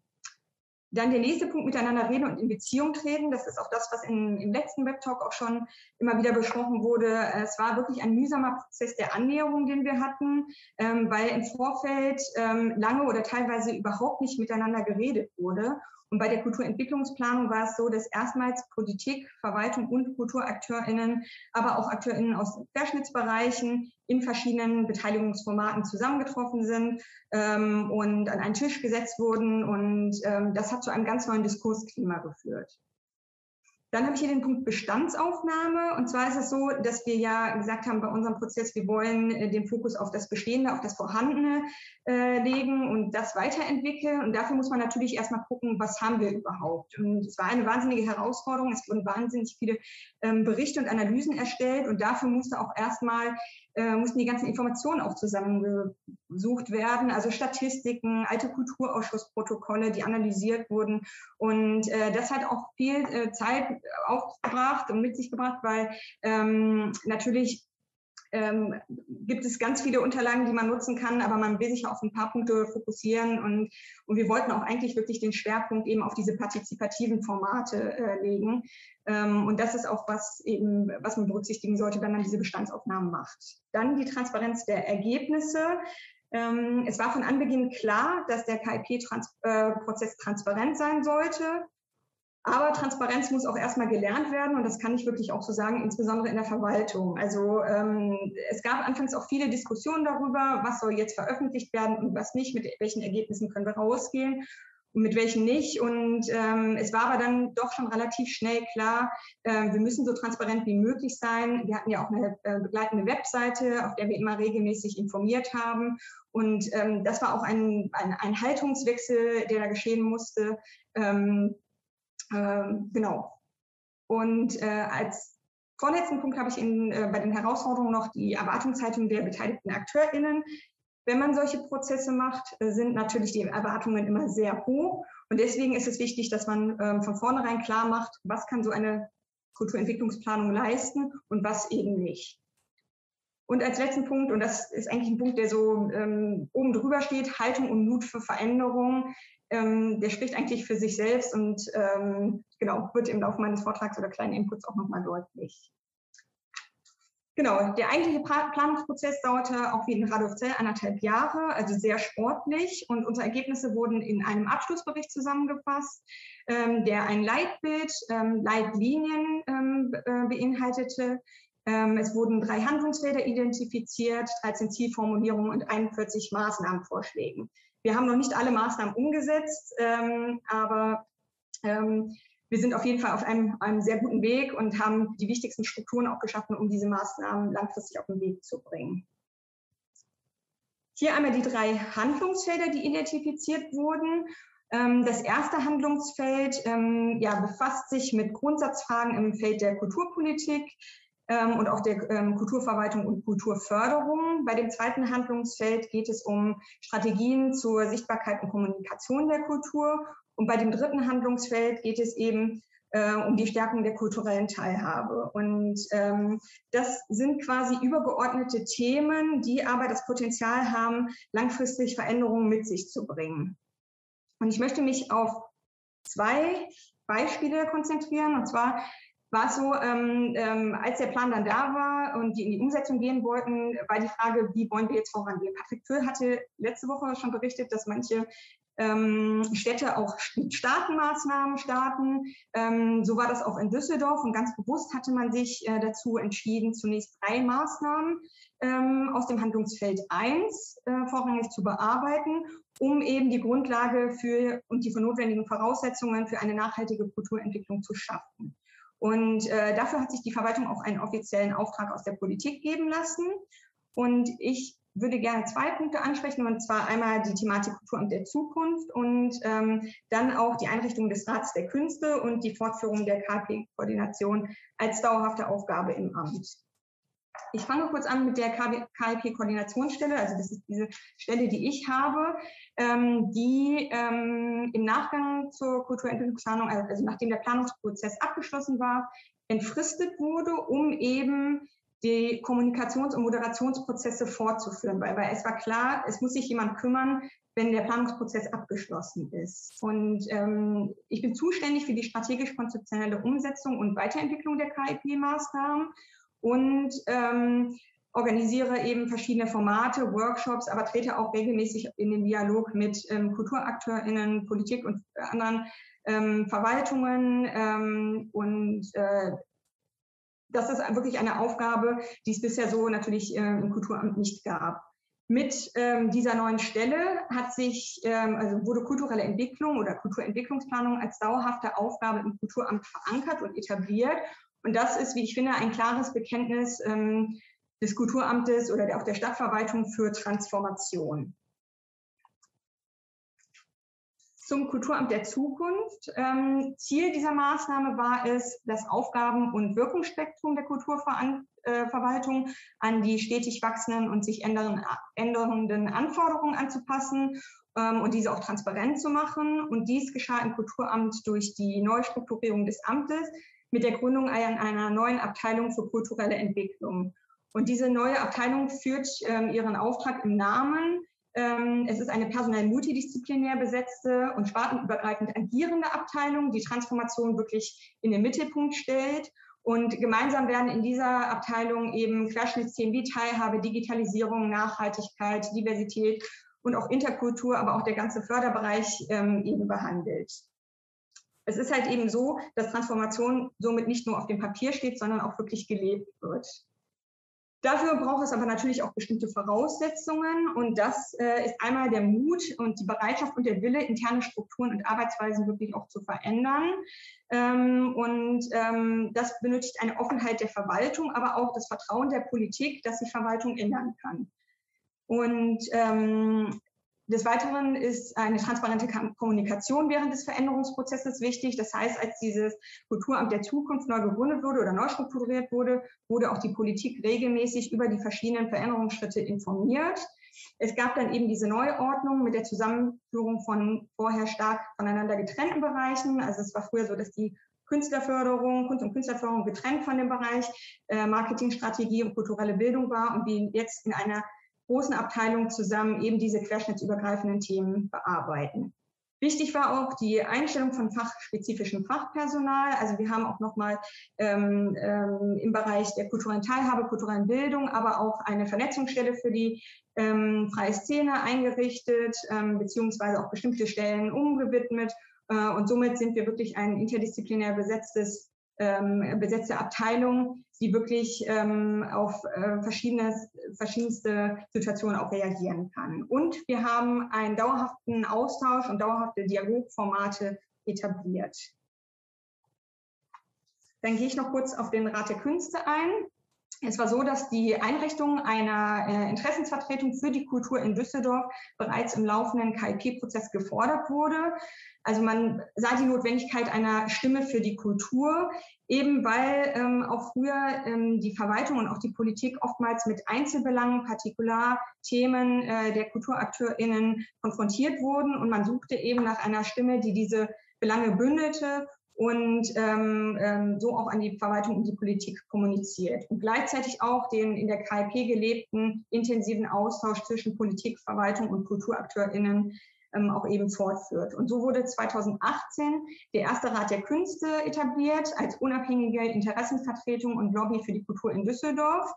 Dann der nächste Punkt, miteinander reden und in Beziehung treten. Das ist auch das, was in, im letzten Webtalk auch schon immer wieder besprochen wurde. Es war wirklich ein mühsamer Prozess der Annäherung, den wir hatten, ähm, weil im Vorfeld ähm, lange oder teilweise überhaupt nicht miteinander geredet wurde. Und bei der Kulturentwicklungsplanung war es so, dass erstmals Politik, Verwaltung und KulturakteurInnen, aber auch AkteurInnen aus Querschnittsbereichen in verschiedenen Beteiligungsformaten zusammengetroffen sind ähm, und an einen Tisch gesetzt wurden. Und ähm, das hat zu einem ganz neuen Diskursklima geführt. Dann habe ich hier den Punkt Bestandsaufnahme. Und zwar ist es so, dass wir ja gesagt haben bei unserem Prozess, wir wollen äh, den Fokus auf das Bestehende, auf das Vorhandene äh, legen und das weiterentwickeln. Und dafür muss man natürlich erstmal gucken, was haben wir überhaupt. Und es war eine wahnsinnige Herausforderung. Es wurden wahnsinnig viele ähm, Berichte und Analysen erstellt. Und dafür musste auch erstmal äh, mussten die ganzen Informationen auch zusammengesucht werden, also Statistiken, alte Kulturausschussprotokolle, die analysiert wurden. Und äh, das hat auch viel äh, Zeit aufgebracht und mit sich gebracht, weil ähm, natürlich ähm, gibt es ganz viele Unterlagen, die man nutzen kann, aber man will sich auf ein paar Punkte fokussieren und, und wir wollten auch eigentlich wirklich den Schwerpunkt eben auf diese partizipativen Formate äh, legen. Ähm, und das ist auch was eben, was man berücksichtigen sollte, wenn man diese Bestandsaufnahmen macht. Dann die Transparenz der Ergebnisse. Ähm, es war von Anbeginn klar, dass der KIP-Prozess -Trans äh, transparent sein sollte. Aber Transparenz muss auch erstmal gelernt werden und das kann ich wirklich auch so sagen, insbesondere in der Verwaltung. Also ähm, es gab anfangs auch viele Diskussionen darüber, was soll jetzt veröffentlicht werden und was nicht, mit welchen Ergebnissen können wir rausgehen und mit welchen nicht. Und ähm, es war aber dann doch schon relativ schnell klar, äh, wir müssen so transparent wie möglich sein. Wir hatten ja auch eine äh, begleitende Webseite, auf der wir immer regelmäßig informiert haben. Und ähm, das war auch ein, ein, ein Haltungswechsel, der da geschehen musste. Ähm, ähm, genau. Und äh, als vorletzten Punkt habe ich in, äh, bei den Herausforderungen noch die Erwartungshaltung der beteiligten AkteurInnen. Wenn man solche Prozesse macht, äh, sind natürlich die Erwartungen immer sehr hoch. Und deswegen ist es wichtig, dass man ähm, von vornherein klar macht, was kann so eine Kulturentwicklungsplanung leisten und was eben nicht. Und als letzten Punkt, und das ist eigentlich ein Punkt, der so ähm, oben drüber steht, Haltung und Mut für Veränderung ähm, der spricht eigentlich für sich selbst und ähm, genau, wird im Laufe meines Vortrags oder kleinen Inputs auch nochmal deutlich. Genau, der eigentliche Planungsprozess dauerte auch wie in Radolf Zell anderthalb Jahre, also sehr sportlich. Und unsere Ergebnisse wurden in einem Abschlussbericht zusammengefasst, ähm, der ein Leitbild, ähm, Leitlinien ähm, äh, beinhaltete. Ähm, es wurden drei Handlungsfelder identifiziert, 13 Zielformulierungen und 41 Maßnahmenvorschläge. Wir haben noch nicht alle Maßnahmen umgesetzt, ähm, aber ähm, wir sind auf jeden Fall auf einem, einem sehr guten Weg und haben die wichtigsten Strukturen auch geschaffen, um diese Maßnahmen langfristig auf den Weg zu bringen. Hier einmal die drei Handlungsfelder, die identifiziert wurden. Das erste Handlungsfeld ja, befasst sich mit Grundsatzfragen im Feld der Kulturpolitik und auch der ähm, Kulturverwaltung und Kulturförderung. Bei dem zweiten Handlungsfeld geht es um Strategien zur Sichtbarkeit und Kommunikation der Kultur. Und bei dem dritten Handlungsfeld geht es eben äh, um die Stärkung der kulturellen Teilhabe. Und ähm, das sind quasi übergeordnete Themen, die aber das Potenzial haben, langfristig Veränderungen mit sich zu bringen. Und ich möchte mich auf zwei Beispiele konzentrieren. Und zwar war es so, ähm, ähm, als der Plan dann da war und die in die Umsetzung gehen wollten, war die Frage, wie wollen wir jetzt vorangehen? Patrick Föhl hatte letzte Woche schon berichtet, dass manche ähm, Städte auch Staatenmaßnahmen starten. Ähm, so war das auch in Düsseldorf und ganz bewusst hatte man sich äh, dazu entschieden, zunächst drei Maßnahmen ähm, aus dem Handlungsfeld 1 äh, vorrangig zu bearbeiten, um eben die Grundlage für und die notwendigen Voraussetzungen für eine nachhaltige Kulturentwicklung zu schaffen. Und äh, dafür hat sich die Verwaltung auch einen offiziellen Auftrag aus der Politik geben lassen. Und ich würde gerne zwei Punkte ansprechen, und zwar einmal die Thematik Kulturamt der Zukunft und ähm, dann auch die Einrichtung des Rats der Künste und die Fortführung der KP-Koordination als dauerhafte Aufgabe im Amt. Ich fange kurz an mit der KLP-Koordinationsstelle, also das ist diese Stelle, die ich habe, ähm, die ähm, im Nachgang zur Kulturentwicklungsplanung, also nachdem der Planungsprozess abgeschlossen war, entfristet wurde, um eben die Kommunikations- und Moderationsprozesse fortzuführen, weil, weil es war klar, es muss sich jemand kümmern, wenn der Planungsprozess abgeschlossen ist. Und ähm, ich bin zuständig für die strategisch-konzeptionelle Umsetzung und Weiterentwicklung der KIP-Maßnahmen und ähm, organisiere eben verschiedene Formate, Workshops, aber trete auch regelmäßig in den Dialog mit ähm, KulturakteurInnen, Politik und anderen ähm, Verwaltungen. Ähm, und äh, das ist wirklich eine Aufgabe, die es bisher so natürlich äh, im Kulturamt nicht gab. Mit ähm, dieser neuen Stelle hat sich, ähm, also wurde kulturelle Entwicklung oder Kulturentwicklungsplanung als dauerhafte Aufgabe im Kulturamt verankert und etabliert und das ist, wie ich finde, ein klares Bekenntnis ähm, des Kulturamtes oder auch der Stadtverwaltung für Transformation. Zum Kulturamt der Zukunft. Ähm, Ziel dieser Maßnahme war es, das Aufgaben- und Wirkungsspektrum der Kulturverwaltung äh, an die stetig wachsenden und sich ändernden Anforderungen anzupassen ähm, und diese auch transparent zu machen. Und dies geschah im Kulturamt durch die Neustrukturierung des Amtes, mit der Gründung einer neuen Abteilung für kulturelle Entwicklung. Und diese neue Abteilung führt ähm, ihren Auftrag im Namen. Ähm, es ist eine personell multidisziplinär besetzte und spartenübergreifend agierende Abteilung, die Transformation wirklich in den Mittelpunkt stellt. Und gemeinsam werden in dieser Abteilung eben Querschnittsthemen wie Teilhabe, Digitalisierung, Nachhaltigkeit, Diversität und auch Interkultur, aber auch der ganze Förderbereich ähm, eben behandelt es ist halt eben so, dass Transformation somit nicht nur auf dem Papier steht, sondern auch wirklich gelebt wird. Dafür braucht es aber natürlich auch bestimmte Voraussetzungen und das äh, ist einmal der Mut und die Bereitschaft und der Wille, interne Strukturen und Arbeitsweisen wirklich auch zu verändern. Ähm, und ähm, das benötigt eine Offenheit der Verwaltung, aber auch das Vertrauen der Politik, dass die Verwaltung ändern kann. Und ähm, des Weiteren ist eine transparente Kommunikation während des Veränderungsprozesses wichtig. Das heißt, als dieses Kulturamt der Zukunft neu gegründet wurde oder neu strukturiert wurde, wurde auch die Politik regelmäßig über die verschiedenen Veränderungsschritte informiert. Es gab dann eben diese Neuordnung mit der Zusammenführung von vorher stark voneinander getrennten Bereichen. Also es war früher so, dass die Künstlerförderung, Kunst- und Künstlerförderung getrennt von dem Bereich äh, Marketingstrategie und kulturelle Bildung war und wir jetzt in einer großen Abteilungen zusammen eben diese querschnittsübergreifenden Themen bearbeiten. Wichtig war auch die Einstellung von fachspezifischem Fachpersonal. Also wir haben auch nochmal ähm, ähm, im Bereich der kulturellen Teilhabe, kulturellen Bildung, aber auch eine Vernetzungsstelle für die ähm, freie Szene eingerichtet, ähm, beziehungsweise auch bestimmte Stellen umgewidmet. Äh, und somit sind wir wirklich ein interdisziplinär besetztes ähm, besetzte Abteilung, die wirklich ähm, auf äh, verschiedene, verschiedenste Situationen auch reagieren kann. Und wir haben einen dauerhaften Austausch und dauerhafte Dialogformate etabliert. Dann gehe ich noch kurz auf den Rat der Künste ein. Es war so, dass die Einrichtung einer äh, Interessensvertretung für die Kultur in Düsseldorf bereits im laufenden KIP-Prozess gefordert wurde. Also man sah die Notwendigkeit einer Stimme für die Kultur, eben weil ähm, auch früher ähm, die Verwaltung und auch die Politik oftmals mit Einzelbelangen, Partikularthemen äh, der KulturakteurInnen konfrontiert wurden und man suchte eben nach einer Stimme, die diese Belange bündelte und ähm, ähm, so auch an die Verwaltung und die Politik kommuniziert. Und gleichzeitig auch den in der KIP gelebten intensiven Austausch zwischen Politik, Verwaltung und KulturakteurInnen ähm, auch eben fortführt. Und so wurde 2018 der erste Rat der Künste etabliert als unabhängige Interessenvertretung und Lobby für die Kultur in Düsseldorf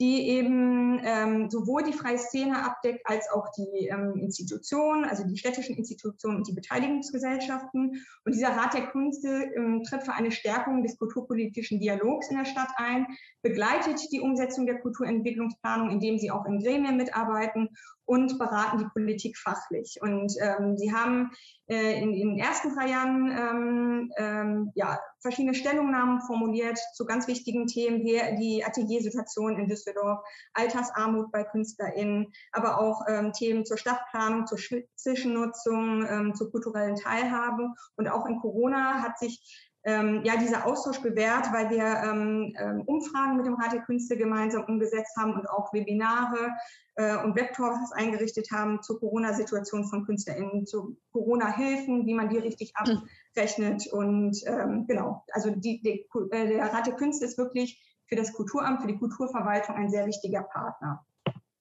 die eben ähm, sowohl die freie Szene abdeckt als auch die ähm, Institutionen, also die städtischen Institutionen und die Beteiligungsgesellschaften. Und dieser Rat der Künste ähm, tritt für eine Stärkung des kulturpolitischen Dialogs in der Stadt ein, begleitet die Umsetzung der Kulturentwicklungsplanung, indem sie auch in Gremien mitarbeiten und beraten die Politik fachlich. Und ähm, sie haben äh, in, in, den ersten drei Jahren ähm, ähm, ja, verschiedene Stellungnahmen formuliert zu ganz wichtigen Themen wie die Ateliersituation in Düsseldorf, Altersarmut bei KünstlerInnen, aber auch ähm, Themen zur Stadtplanung, zur Zwischennutzung, ähm, zur kulturellen Teilhabe. Und auch in Corona hat sich ähm, ja, dieser Austausch bewährt, weil wir ähm, ähm, Umfragen mit dem Rat der Künste gemeinsam umgesetzt haben und auch Webinare äh, und Webtalks eingerichtet haben zur Corona-Situation von KünstlerInnen, zu Corona-Hilfen, wie man die richtig hm. abrechnet. Und ähm, genau, also die, die, äh, der Rat der Künste ist wirklich für das Kulturamt, für die Kulturverwaltung ein sehr wichtiger Partner.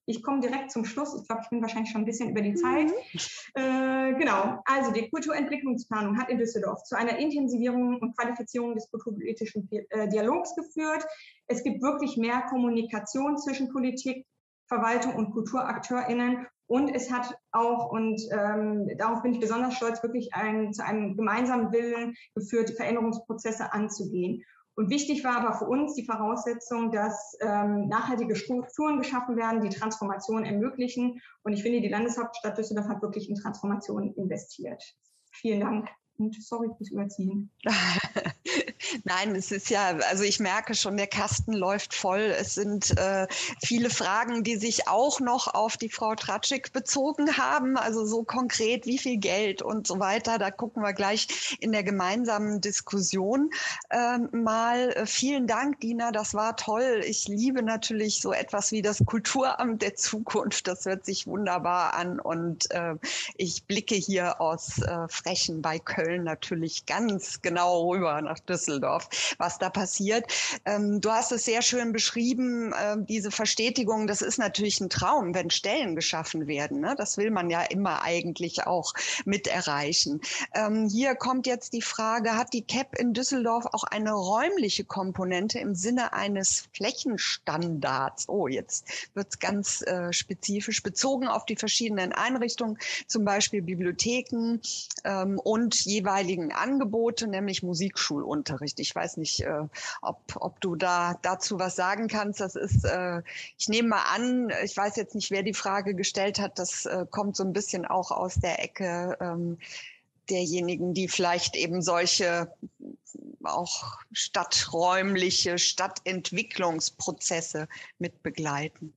Ich komme direkt zum Schluss. Ich glaube, ich bin wahrscheinlich schon ein bisschen über die mhm. Zeit. Mhm. Äh, genau. Also die Kulturentwicklungsplanung hat in Düsseldorf zu einer Intensivierung und Qualifizierung des kulturpolitischen äh, Dialogs geführt. Es gibt wirklich mehr Kommunikation zwischen Politik, Verwaltung und KulturakteurInnen. Und es hat auch, und ähm, darauf bin ich besonders stolz, wirklich ein, zu einem gemeinsamen Willen geführt, Veränderungsprozesse anzugehen. Und wichtig war aber für uns die Voraussetzung, dass ähm, nachhaltige Strukturen geschaffen werden, die Transformation ermöglichen. Und ich finde, die Landeshauptstadt Düsseldorf hat wirklich in Transformation investiert. Vielen Dank und sorry fürs Überziehen. Nein, es ist ja, also ich merke schon, der Kasten läuft voll. Es sind äh, viele Fragen, die sich auch noch auf die Frau Tratschik bezogen haben. Also so konkret, wie viel Geld und so weiter. Da gucken wir gleich in der gemeinsamen Diskussion äh, mal. Vielen Dank, Dina. Das war toll. Ich liebe natürlich so etwas wie das Kulturamt der Zukunft. Das hört sich wunderbar an. Und äh, ich blicke hier aus äh, Frechen bei Köln natürlich ganz genau rüber nach Düsseldorf. Was da passiert. Ähm, du hast es sehr schön beschrieben, äh, diese Verstetigung, das ist natürlich ein Traum, wenn Stellen geschaffen werden. Ne? Das will man ja immer eigentlich auch mit erreichen. Ähm, hier kommt jetzt die Frage, hat die CAP in Düsseldorf auch eine räumliche Komponente im Sinne eines Flächenstandards? Oh, jetzt wird es ganz äh, spezifisch bezogen auf die verschiedenen Einrichtungen, zum Beispiel Bibliotheken ähm, und jeweiligen Angebote, nämlich Musikschulunterricht. Unterricht. Ich weiß nicht, äh, ob, ob du da dazu was sagen kannst. Das ist, äh, ich nehme mal an, ich weiß jetzt nicht, wer die Frage gestellt hat. Das äh, kommt so ein bisschen auch aus der Ecke ähm, derjenigen, die vielleicht eben solche auch stadträumliche, Stadtentwicklungsprozesse mit begleiten.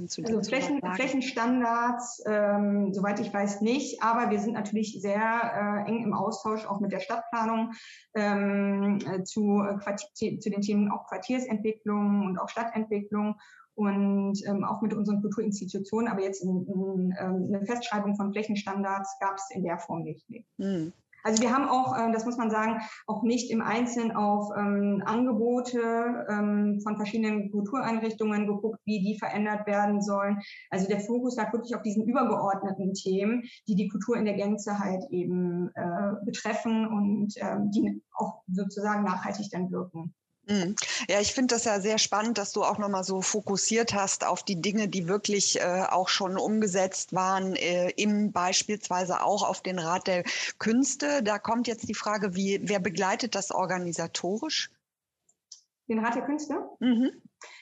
Also Flächen, Flächenstandards, ähm, soweit ich weiß, nicht, aber wir sind natürlich sehr äh, eng im Austausch auch mit der Stadtplanung ähm, äh, zu, äh, zu den Themen auch Quartiersentwicklung und auch Stadtentwicklung und ähm, auch mit unseren Kulturinstitutionen. Aber jetzt in, in, ähm, eine Festschreibung von Flächenstandards gab es in der Form nicht. Hm. Also wir haben auch, äh, das muss man sagen, auch nicht im Einzelnen auf ähm, Angebote ähm, von verschiedenen Kultureinrichtungen geguckt, wie die verändert werden sollen. Also der Fokus lag wirklich auf diesen übergeordneten Themen, die die Kultur in der Gänze halt eben äh, betreffen und ähm, die auch sozusagen nachhaltig dann wirken. Mhm. Ja, ich finde das ja sehr spannend, dass du auch nochmal so fokussiert hast auf die Dinge, die wirklich äh, auch schon umgesetzt waren, äh, im beispielsweise auch auf den Rat der Künste. Da kommt jetzt die Frage, wie, wer begleitet das organisatorisch? Den Rat der Künste? Mhm.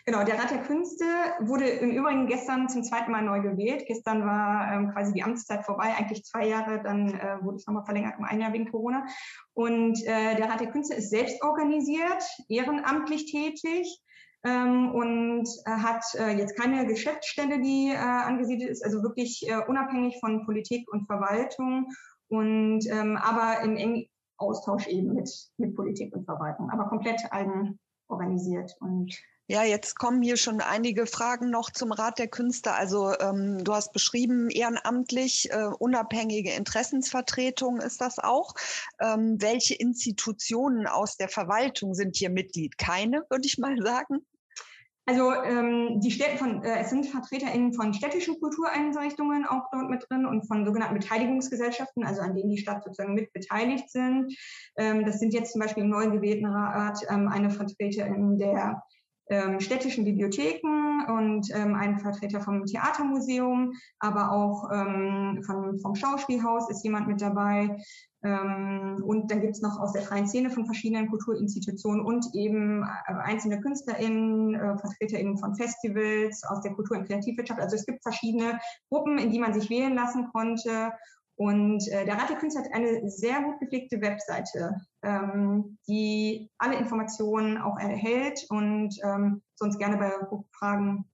Genau, der Rat der Künste wurde im Übrigen gestern zum zweiten Mal neu gewählt. Gestern war ähm, quasi die Amtszeit vorbei, eigentlich zwei Jahre, dann äh, wurde es nochmal verlängert um ein Jahr wegen Corona. Und äh, der Rat der Künste ist selbst organisiert, ehrenamtlich tätig. Ähm, und äh, hat äh, jetzt keine Geschäftsstelle, die äh, angesiedelt ist, also wirklich äh, unabhängig von Politik und Verwaltung und ähm, aber im engen Austausch eben mit, mit Politik und Verwaltung, aber komplett eigen organisiert und ja, jetzt kommen hier schon einige Fragen noch zum Rat der Künste. Also ähm, du hast beschrieben, ehrenamtlich, äh, unabhängige Interessensvertretung ist das auch. Ähm, welche Institutionen aus der Verwaltung sind hier Mitglied? Keine, würde ich mal sagen. Also ähm, die Städte von, äh, es sind VertreterInnen von städtischen Kultureinrichtungen auch dort mit drin und von sogenannten Beteiligungsgesellschaften, also an denen die Stadt sozusagen mit beteiligt sind. Ähm, das sind jetzt zum Beispiel im neu gewählten Rat ähm, eine Vertreterin der ähm, städtischen Bibliotheken und ähm, ein Vertreter vom Theatermuseum, aber auch ähm, von, vom Schauspielhaus ist jemand mit dabei. Ähm, und dann gibt es noch aus der freien Szene von verschiedenen Kulturinstitutionen und eben äh, einzelne KünstlerInnen, äh, VertreterInnen von Festivals, aus der Kultur- und Kreativwirtschaft. Also es gibt verschiedene Gruppen, in die man sich wählen lassen konnte. Und äh, der Rat der Künste hat eine sehr gut gepflegte Webseite, ähm, die alle Informationen auch erhält und ähm, sonst gerne bei Fragen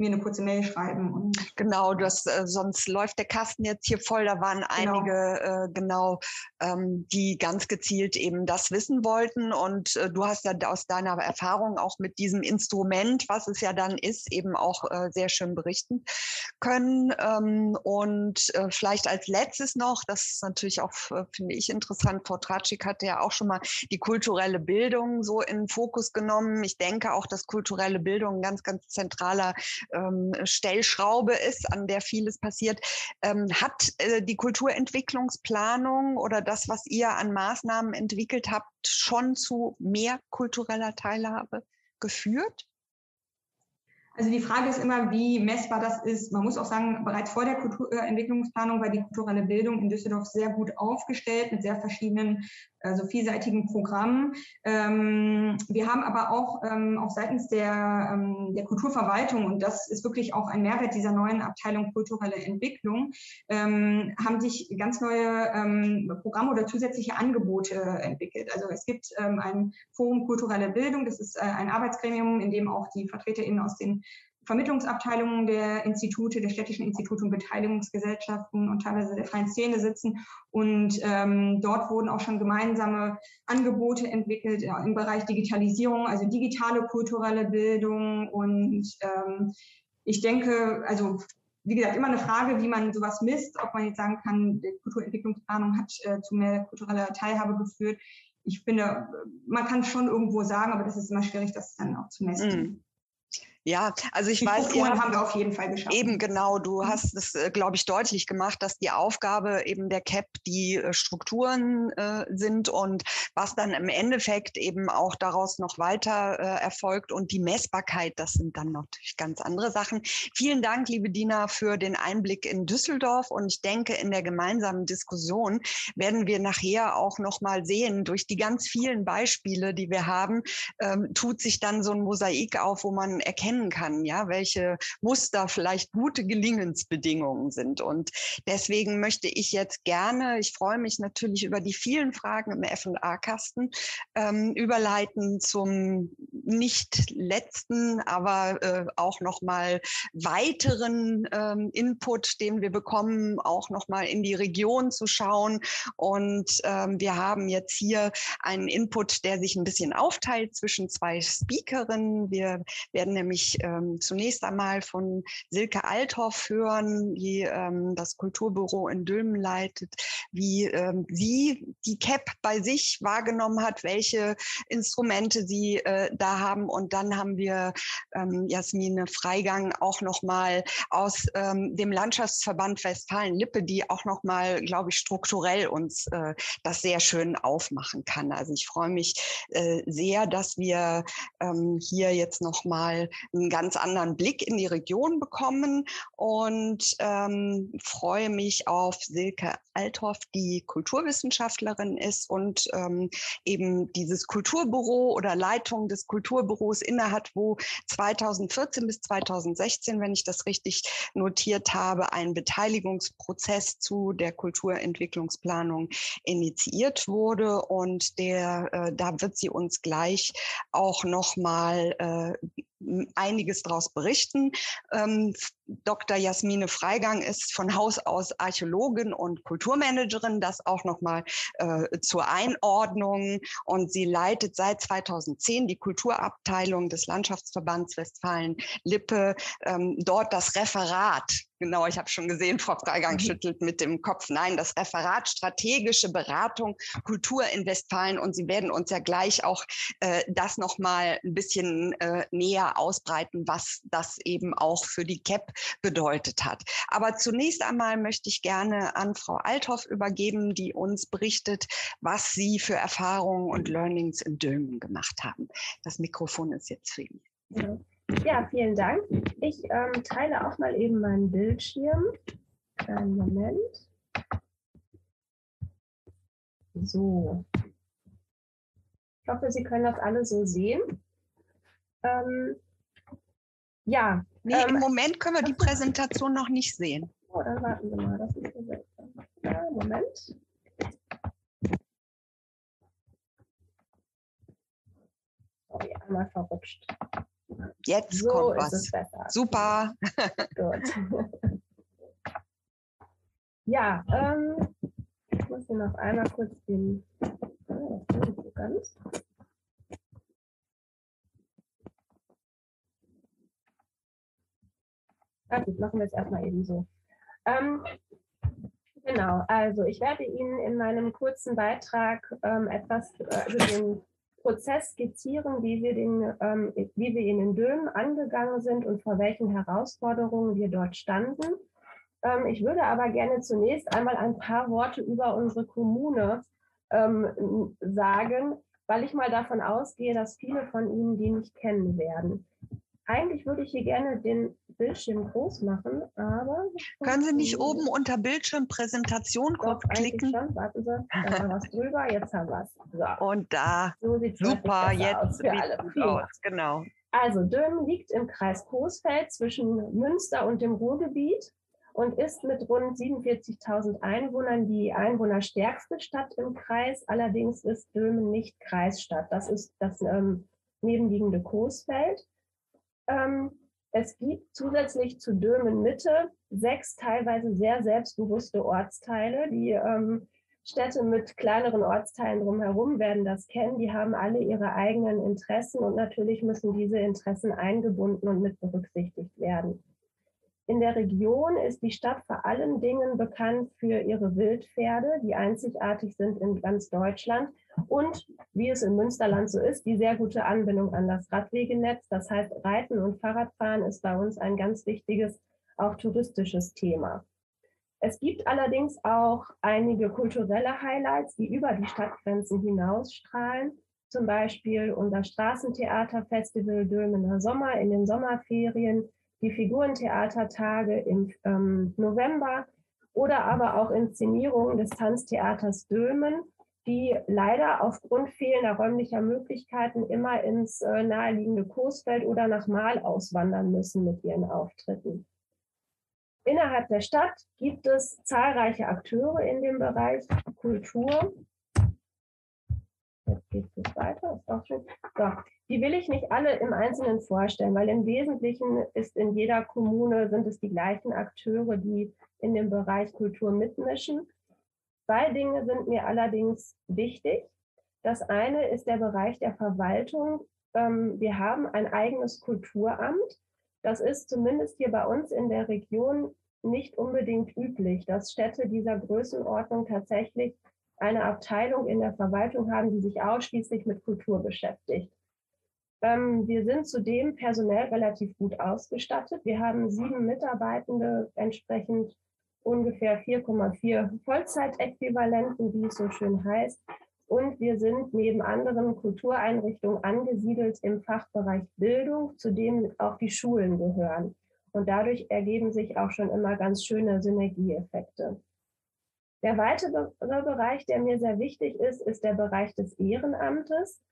mir eine kurze Mail schreiben. genau, das, äh, sonst läuft der Kasten jetzt hier voll. Da waren genau. einige, äh, genau, ähm, die ganz gezielt eben das wissen wollten. Und äh, du hast ja aus deiner Erfahrung auch mit diesem Instrument, was es ja dann ist, eben auch äh, sehr schön berichten können. Ähm, und äh, vielleicht als letztes noch, das ist natürlich auch, äh, finde ich, interessant, Frau Tratschik hatte ja auch schon mal die kulturelle Bildung so in Fokus genommen. Ich denke auch, dass kulturelle Bildung ein ganz, ganz zentraler ähm, Stellschraube ist, an der vieles passiert. Ähm, hat äh, die Kulturentwicklungsplanung oder das, was ihr an Maßnahmen entwickelt habt, schon zu mehr kultureller Teilhabe geführt? Also die Frage ist immer, wie messbar das ist. Man muss auch sagen, bereits vor der Kulturentwicklungsplanung war die kulturelle Bildung in Düsseldorf sehr gut aufgestellt mit sehr verschiedenen also vielseitigen Programmen. Ähm, wir haben aber auch ähm, auch seitens der, ähm, der Kulturverwaltung, und das ist wirklich auch ein Mehrwert dieser neuen Abteilung kulturelle Entwicklung, ähm, haben sich ganz neue ähm, Programme oder zusätzliche Angebote entwickelt. Also es gibt ähm, ein Forum kulturelle Bildung, das ist äh, ein Arbeitsgremium, in dem auch die VertreterInnen aus den Vermittlungsabteilungen der Institute, der städtischen Institute und Beteiligungsgesellschaften und teilweise der freien Szene sitzen. Und ähm, dort wurden auch schon gemeinsame Angebote entwickelt ja, im Bereich Digitalisierung, also digitale kulturelle Bildung. Und ähm, ich denke, also wie gesagt, immer eine Frage, wie man sowas misst, ob man jetzt sagen kann, die Kulturentwicklungsplanung hat äh, zu mehr kultureller Teilhabe geführt. Ich finde, man kann schon irgendwo sagen, aber das ist immer schwierig, das dann auch zu messen. Mm. Ja, also ich die weiß, ihr haben wir auf jeden Fall geschafft. Eben genau, du mhm. hast es, äh, glaube ich, deutlich gemacht, dass die Aufgabe eben der CAP die äh, Strukturen äh, sind und was dann im Endeffekt eben auch daraus noch weiter äh, erfolgt und die Messbarkeit, das sind dann natürlich ganz andere Sachen. Vielen Dank, liebe Dina, für den Einblick in Düsseldorf und ich denke, in der gemeinsamen Diskussion werden wir nachher auch noch mal sehen, durch die ganz vielen Beispiele, die wir haben, ähm, tut sich dann so ein Mosaik auf, wo man erkennt, erkennen kann, ja, welche Muster vielleicht gute Gelingensbedingungen sind. Und deswegen möchte ich jetzt gerne, ich freue mich natürlich über die vielen Fragen im F&A-Kasten, ähm, überleiten zum nicht letzten, aber äh, auch nochmal weiteren ähm, Input, den wir bekommen, auch nochmal in die Region zu schauen. Und ähm, wir haben jetzt hier einen Input, der sich ein bisschen aufteilt zwischen zwei Speakerinnen. Wir werden nämlich ich ähm, zunächst einmal von Silke Althoff hören, die ähm, das Kulturbüro in Dülmen leitet, wie ähm, sie die CAP bei sich wahrgenommen hat, welche Instrumente sie äh, da haben. Und dann haben wir ähm, Jasmine Freigang auch nochmal aus ähm, dem Landschaftsverband Westfalen-Lippe, die auch nochmal, glaube ich, strukturell uns äh, das sehr schön aufmachen kann. Also ich freue mich äh, sehr, dass wir ähm, hier jetzt nochmal einen ganz anderen Blick in die Region bekommen und ähm, freue mich auf Silke Althoff, die Kulturwissenschaftlerin ist und ähm, eben dieses Kulturbüro oder Leitung des Kulturbüros innehat, wo 2014 bis 2016, wenn ich das richtig notiert habe, ein Beteiligungsprozess zu der Kulturentwicklungsplanung initiiert wurde. Und der, äh, da wird sie uns gleich auch noch mal äh, einiges daraus berichten. Ähm, Dr. Jasmine Freigang ist von Haus aus Archäologin und Kulturmanagerin, das auch nochmal äh, zur Einordnung. Und sie leitet seit 2010 die Kulturabteilung des Landschaftsverbands Westfalen-Lippe, ähm, dort das Referat Genau, ich habe schon gesehen, Frau Freigang mhm. schüttelt mit dem Kopf. Nein, das Referat Strategische Beratung Kultur in Westfalen. Und Sie werden uns ja gleich auch äh, das nochmal ein bisschen äh, näher ausbreiten, was das eben auch für die CAP bedeutet hat. Aber zunächst einmal möchte ich gerne an Frau Althoff übergeben, die uns berichtet, was Sie für Erfahrungen und Learnings in Dülmen gemacht haben. Das Mikrofon ist jetzt für ihn. Ja, vielen Dank. Ich ähm, teile auch mal eben meinen Bildschirm. Einen Moment. So. Ich hoffe, Sie können das alle so sehen. Ähm, ja. Nee, ähm, im Moment können wir die Präsentation noch nicht sehen. Oh, dann warten Sie mal, das ist so. Ja, Moment. Sorry, einmal verrutscht. Jetzt so kommt was. Super. Gut. ja, ähm, ich muss hier noch einmal kurz den. Oh, das nicht so ganz. Ah, gut, machen wir es erstmal eben so. Ähm, genau, also ich werde Ihnen in meinem kurzen Beitrag ähm, etwas äh, über den Prozess skizzieren, wie wir, den, ähm, wie wir ihn in Dömen angegangen sind und vor welchen Herausforderungen wir dort standen. Ähm, ich würde aber gerne zunächst einmal ein paar Worte über unsere Kommune ähm, sagen, weil ich mal davon ausgehe, dass viele von Ihnen die nicht kennen werden. Eigentlich würde ich hier gerne den Bildschirm groß machen, aber. Können Sie nicht oben unter Bildschirmpräsentation kurz klicken? Schon. Warten Sie, da war was drüber, jetzt haben wir es. So. Und da. So sieht Super, jetzt aus für alle. Aus, genau. Also Dömen liegt im Kreis Coesfeld zwischen Münster und dem Ruhrgebiet und ist mit rund 47.000 Einwohnern die einwohnerstärkste Stadt im Kreis. Allerdings ist Dömen nicht Kreisstadt. Das ist das ähm, nebenliegende Coesfeld. Ähm, es gibt zusätzlich zu Dömen Mitte sechs teilweise sehr selbstbewusste Ortsteile. Die ähm, Städte mit kleineren Ortsteilen drumherum werden das kennen. Die haben alle ihre eigenen Interessen und natürlich müssen diese Interessen eingebunden und mit berücksichtigt werden. In der Region ist die Stadt vor allen Dingen bekannt für ihre Wildpferde, die einzigartig sind in ganz Deutschland und, wie es im Münsterland so ist, die sehr gute Anbindung an das Radwegenetz. Das heißt, Reiten und Fahrradfahren ist bei uns ein ganz wichtiges, auch touristisches Thema. Es gibt allerdings auch einige kulturelle Highlights, die über die Stadtgrenzen hinausstrahlen. Zum Beispiel unser Straßentheaterfestival Dülmener Sommer in den Sommerferien, die Figurentheatertage im ähm, November oder aber auch Inszenierungen des Tanztheaters Dülmen, die leider aufgrund fehlender räumlicher Möglichkeiten immer ins äh, naheliegende Coesfeld oder nach Mahl auswandern müssen mit ihren Auftritten. Innerhalb der Stadt gibt es zahlreiche Akteure in dem Bereich Kultur. Jetzt geht es weiter, ist auch schön. So, die will ich nicht alle im Einzelnen vorstellen, weil im Wesentlichen ist in jeder Kommune sind es die gleichen Akteure, die in dem Bereich Kultur mitmischen. Zwei Dinge sind mir allerdings wichtig. Das eine ist der Bereich der Verwaltung. Ähm, wir haben ein eigenes Kulturamt. Das ist zumindest hier bei uns in der Region nicht unbedingt üblich, dass Städte dieser Größenordnung tatsächlich eine Abteilung in der Verwaltung haben, die sich ausschließlich mit Kultur beschäftigt. Ähm, wir sind zudem personell relativ gut ausgestattet. Wir haben sieben Mitarbeitende, entsprechend ungefähr 4,4 Vollzeitäquivalenten, wie es so schön heißt. Und wir sind neben anderen Kultureinrichtungen angesiedelt im Fachbereich Bildung, zu dem auch die Schulen gehören. Und dadurch ergeben sich auch schon immer ganz schöne Synergieeffekte. Der weitere Bereich, der mir sehr wichtig ist, ist der Bereich des Ehrenamtes.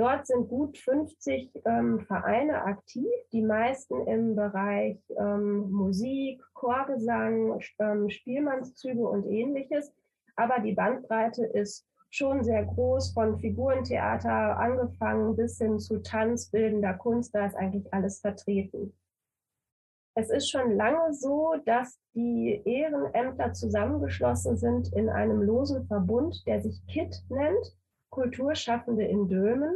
Dort sind gut 50 ähm, Vereine aktiv, die meisten im Bereich ähm, Musik, Chorgesang, ähm, Spielmannszüge und ähnliches. Aber die Bandbreite ist schon sehr groß, von Figurentheater angefangen bis hin zu Tanz, bildender Kunst, da ist eigentlich alles vertreten. Es ist schon lange so, dass die Ehrenämter zusammengeschlossen sind in einem losen Verbund, der sich KIT nennt, Kulturschaffende in Dömen.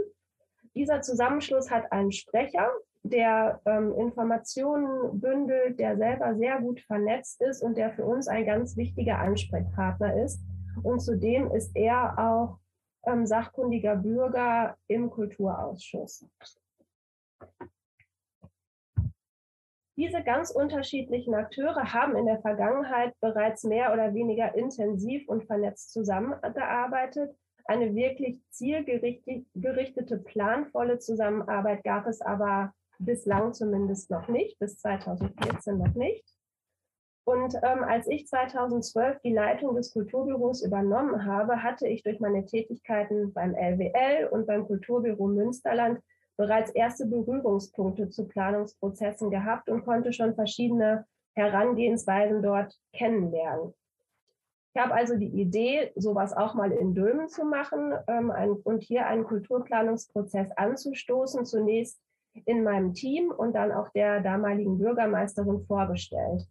Dieser Zusammenschluss hat einen Sprecher, der ähm, Informationen bündelt, der selber sehr gut vernetzt ist und der für uns ein ganz wichtiger Ansprechpartner ist. Und zudem ist er auch ähm, sachkundiger Bürger im Kulturausschuss. Diese ganz unterschiedlichen Akteure haben in der Vergangenheit bereits mehr oder weniger intensiv und vernetzt zusammengearbeitet eine wirklich zielgerichtete, planvolle Zusammenarbeit gab es aber bislang zumindest noch nicht, bis 2014 noch nicht. Und ähm, als ich 2012 die Leitung des Kulturbüros übernommen habe, hatte ich durch meine Tätigkeiten beim LWL und beim Kulturbüro Münsterland bereits erste Berührungspunkte zu Planungsprozessen gehabt und konnte schon verschiedene Herangehensweisen dort kennenlernen. Ich habe also die Idee, sowas auch mal in Dömen zu machen ähm, ein, und hier einen Kulturplanungsprozess anzustoßen, zunächst in meinem Team und dann auch der damaligen Bürgermeisterin vorgestellt.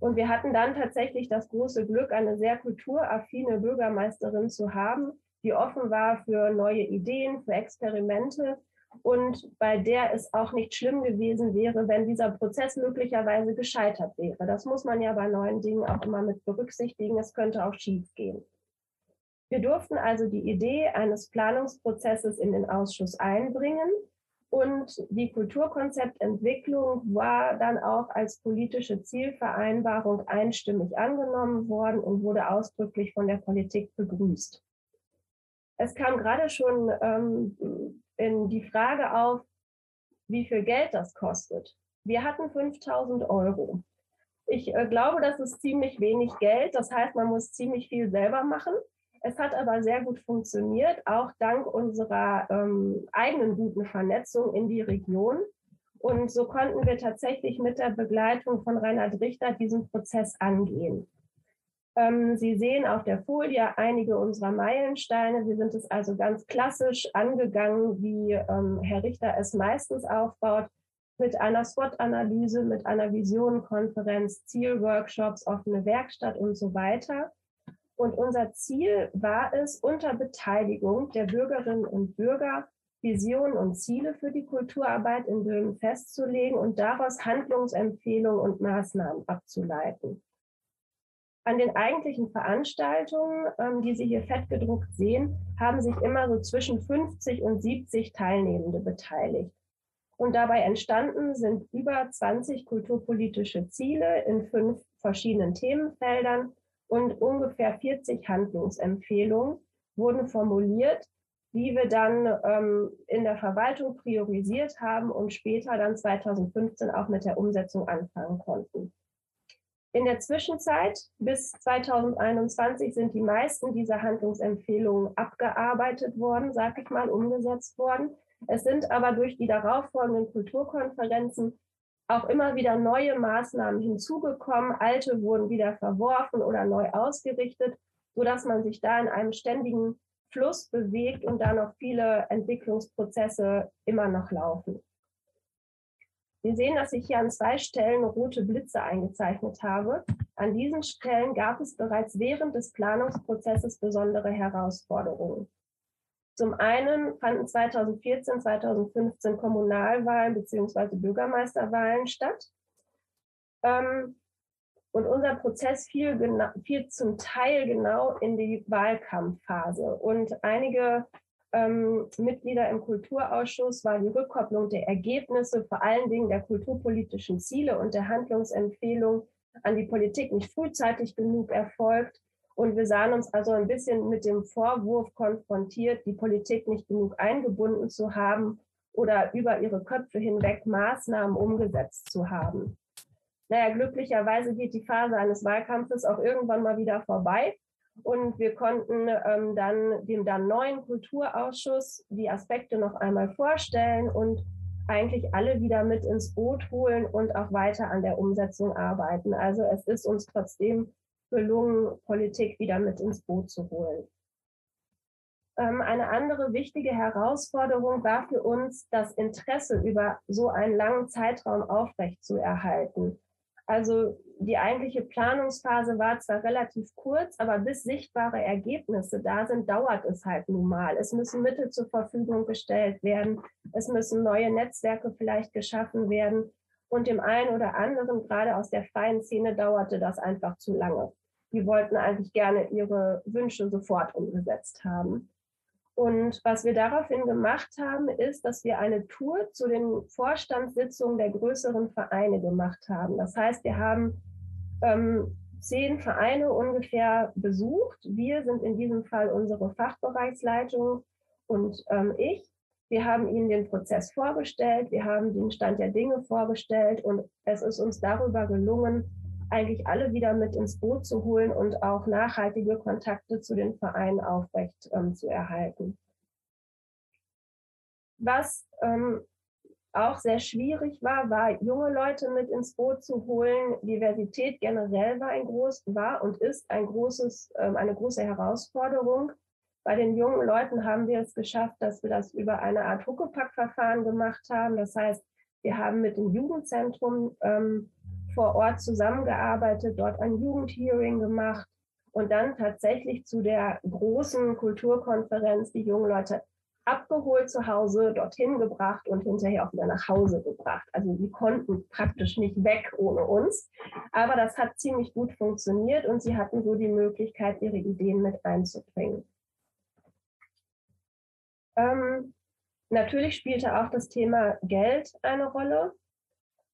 Und wir hatten dann tatsächlich das große Glück, eine sehr kulturaffine Bürgermeisterin zu haben, die offen war für neue Ideen, für Experimente und bei der es auch nicht schlimm gewesen wäre, wenn dieser Prozess möglicherweise gescheitert wäre. Das muss man ja bei neuen Dingen auch immer mit berücksichtigen. Es könnte auch schief gehen. Wir durften also die Idee eines Planungsprozesses in den Ausschuss einbringen und die Kulturkonzeptentwicklung war dann auch als politische Zielvereinbarung einstimmig angenommen worden und wurde ausdrücklich von der Politik begrüßt. Es kam gerade schon ähm, in die Frage auf, wie viel Geld das kostet. Wir hatten 5000 Euro. Ich äh, glaube, das ist ziemlich wenig Geld. Das heißt, man muss ziemlich viel selber machen. Es hat aber sehr gut funktioniert, auch dank unserer ähm, eigenen guten Vernetzung in die Region. Und so konnten wir tatsächlich mit der Begleitung von Reinhard Richter diesen Prozess angehen. Ähm, Sie sehen auf der Folie einige unserer Meilensteine. Wir sind es also ganz klassisch angegangen, wie ähm, Herr Richter es meistens aufbaut, mit einer SWOT-Analyse, mit einer Visionenkonferenz, Zielworkshops, offene Werkstatt und so weiter. Und unser Ziel war es, unter Beteiligung der Bürgerinnen und Bürger Visionen und Ziele für die Kulturarbeit in Böhmen festzulegen und daraus Handlungsempfehlungen und Maßnahmen abzuleiten. An den eigentlichen Veranstaltungen, ähm, die Sie hier fettgedruckt sehen, haben sich immer so zwischen 50 und 70 Teilnehmende beteiligt. Und dabei entstanden sind über 20 kulturpolitische Ziele in fünf verschiedenen Themenfeldern und ungefähr 40 Handlungsempfehlungen wurden formuliert, die wir dann ähm, in der Verwaltung priorisiert haben und später dann 2015 auch mit der Umsetzung anfangen konnten. In der Zwischenzeit bis 2021 sind die meisten dieser Handlungsempfehlungen abgearbeitet worden, sage ich mal, umgesetzt worden. Es sind aber durch die darauffolgenden Kulturkonferenzen auch immer wieder neue Maßnahmen hinzugekommen, alte wurden wieder verworfen oder neu ausgerichtet, sodass man sich da in einem ständigen Fluss bewegt und da noch viele Entwicklungsprozesse immer noch laufen. Sie sehen, dass ich hier an zwei Stellen rote Blitze eingezeichnet habe. An diesen Stellen gab es bereits während des Planungsprozesses besondere Herausforderungen. Zum einen fanden 2014, 2015 Kommunalwahlen bzw. Bürgermeisterwahlen statt. Ähm, und unser Prozess fiel, fiel, zum Teil genau in die Wahlkampfphase. Und einige ähm, Mitglieder im Kulturausschuss war die Rückkopplung der Ergebnisse, vor allen Dingen der kulturpolitischen Ziele und der Handlungsempfehlung an die Politik nicht frühzeitig genug erfolgt. Und wir sahen uns also ein bisschen mit dem Vorwurf konfrontiert, die Politik nicht genug eingebunden zu haben oder über ihre Köpfe hinweg Maßnahmen umgesetzt zu haben. Naja, glücklicherweise geht die Phase eines Wahlkampfes auch irgendwann mal wieder vorbei. Und wir konnten ähm, dann dem dann neuen Kulturausschuss die Aspekte noch einmal vorstellen und eigentlich alle wieder mit ins Boot holen und auch weiter an der Umsetzung arbeiten. Also es ist uns trotzdem gelungen, Politik wieder mit ins Boot zu holen. Ähm, eine andere wichtige Herausforderung war für uns, das Interesse über so einen langen Zeitraum aufrechtzuerhalten. Also die eigentliche Planungsphase war zwar relativ kurz, aber bis sichtbare Ergebnisse da sind, dauert es halt nun mal. Es müssen Mittel zur Verfügung gestellt werden. Es müssen neue Netzwerke vielleicht geschaffen werden. Und dem einen oder anderen, gerade aus der freien Szene, dauerte das einfach zu lange. Die wollten eigentlich gerne ihre Wünsche sofort umgesetzt haben. Und was wir daraufhin gemacht haben, ist, dass wir eine Tour zu den Vorstandssitzungen der größeren Vereine gemacht haben. Das heißt, wir haben ähm, zehn Vereine ungefähr besucht. Wir sind in diesem Fall unsere Fachbereichsleitung und ähm, ich Wir haben ihnen den Prozess vorgestellt, wir haben den Stand der Dinge vorgestellt und es ist uns darüber gelungen, eigentlich alle wieder mit ins Boot zu holen und auch nachhaltige Kontakte zu den Vereinen aufrecht ähm, zu erhalten. Was ähm, auch sehr schwierig war, war, junge Leute mit ins Boot zu holen. Diversität generell war, ein groß, war und ist ein großes, ähm, eine große Herausforderung. Bei den jungen Leuten haben wir es geschafft, dass wir das über eine Art Huckepack-Verfahren gemacht haben. Das heißt, wir haben mit dem Jugendzentrum ähm, vor Ort zusammengearbeitet, dort ein Jugendhearing gemacht und dann tatsächlich zu der großen Kulturkonferenz die jungen Leute abgeholt zu Hause, dorthin gebracht und hinterher auch wieder nach Hause gebracht. Also sie konnten praktisch nicht weg ohne uns. Aber das hat ziemlich gut funktioniert und sie hatten so die Möglichkeit, ihre Ideen mit einzubringen. Ähm, natürlich spielte auch das Thema Geld eine Rolle.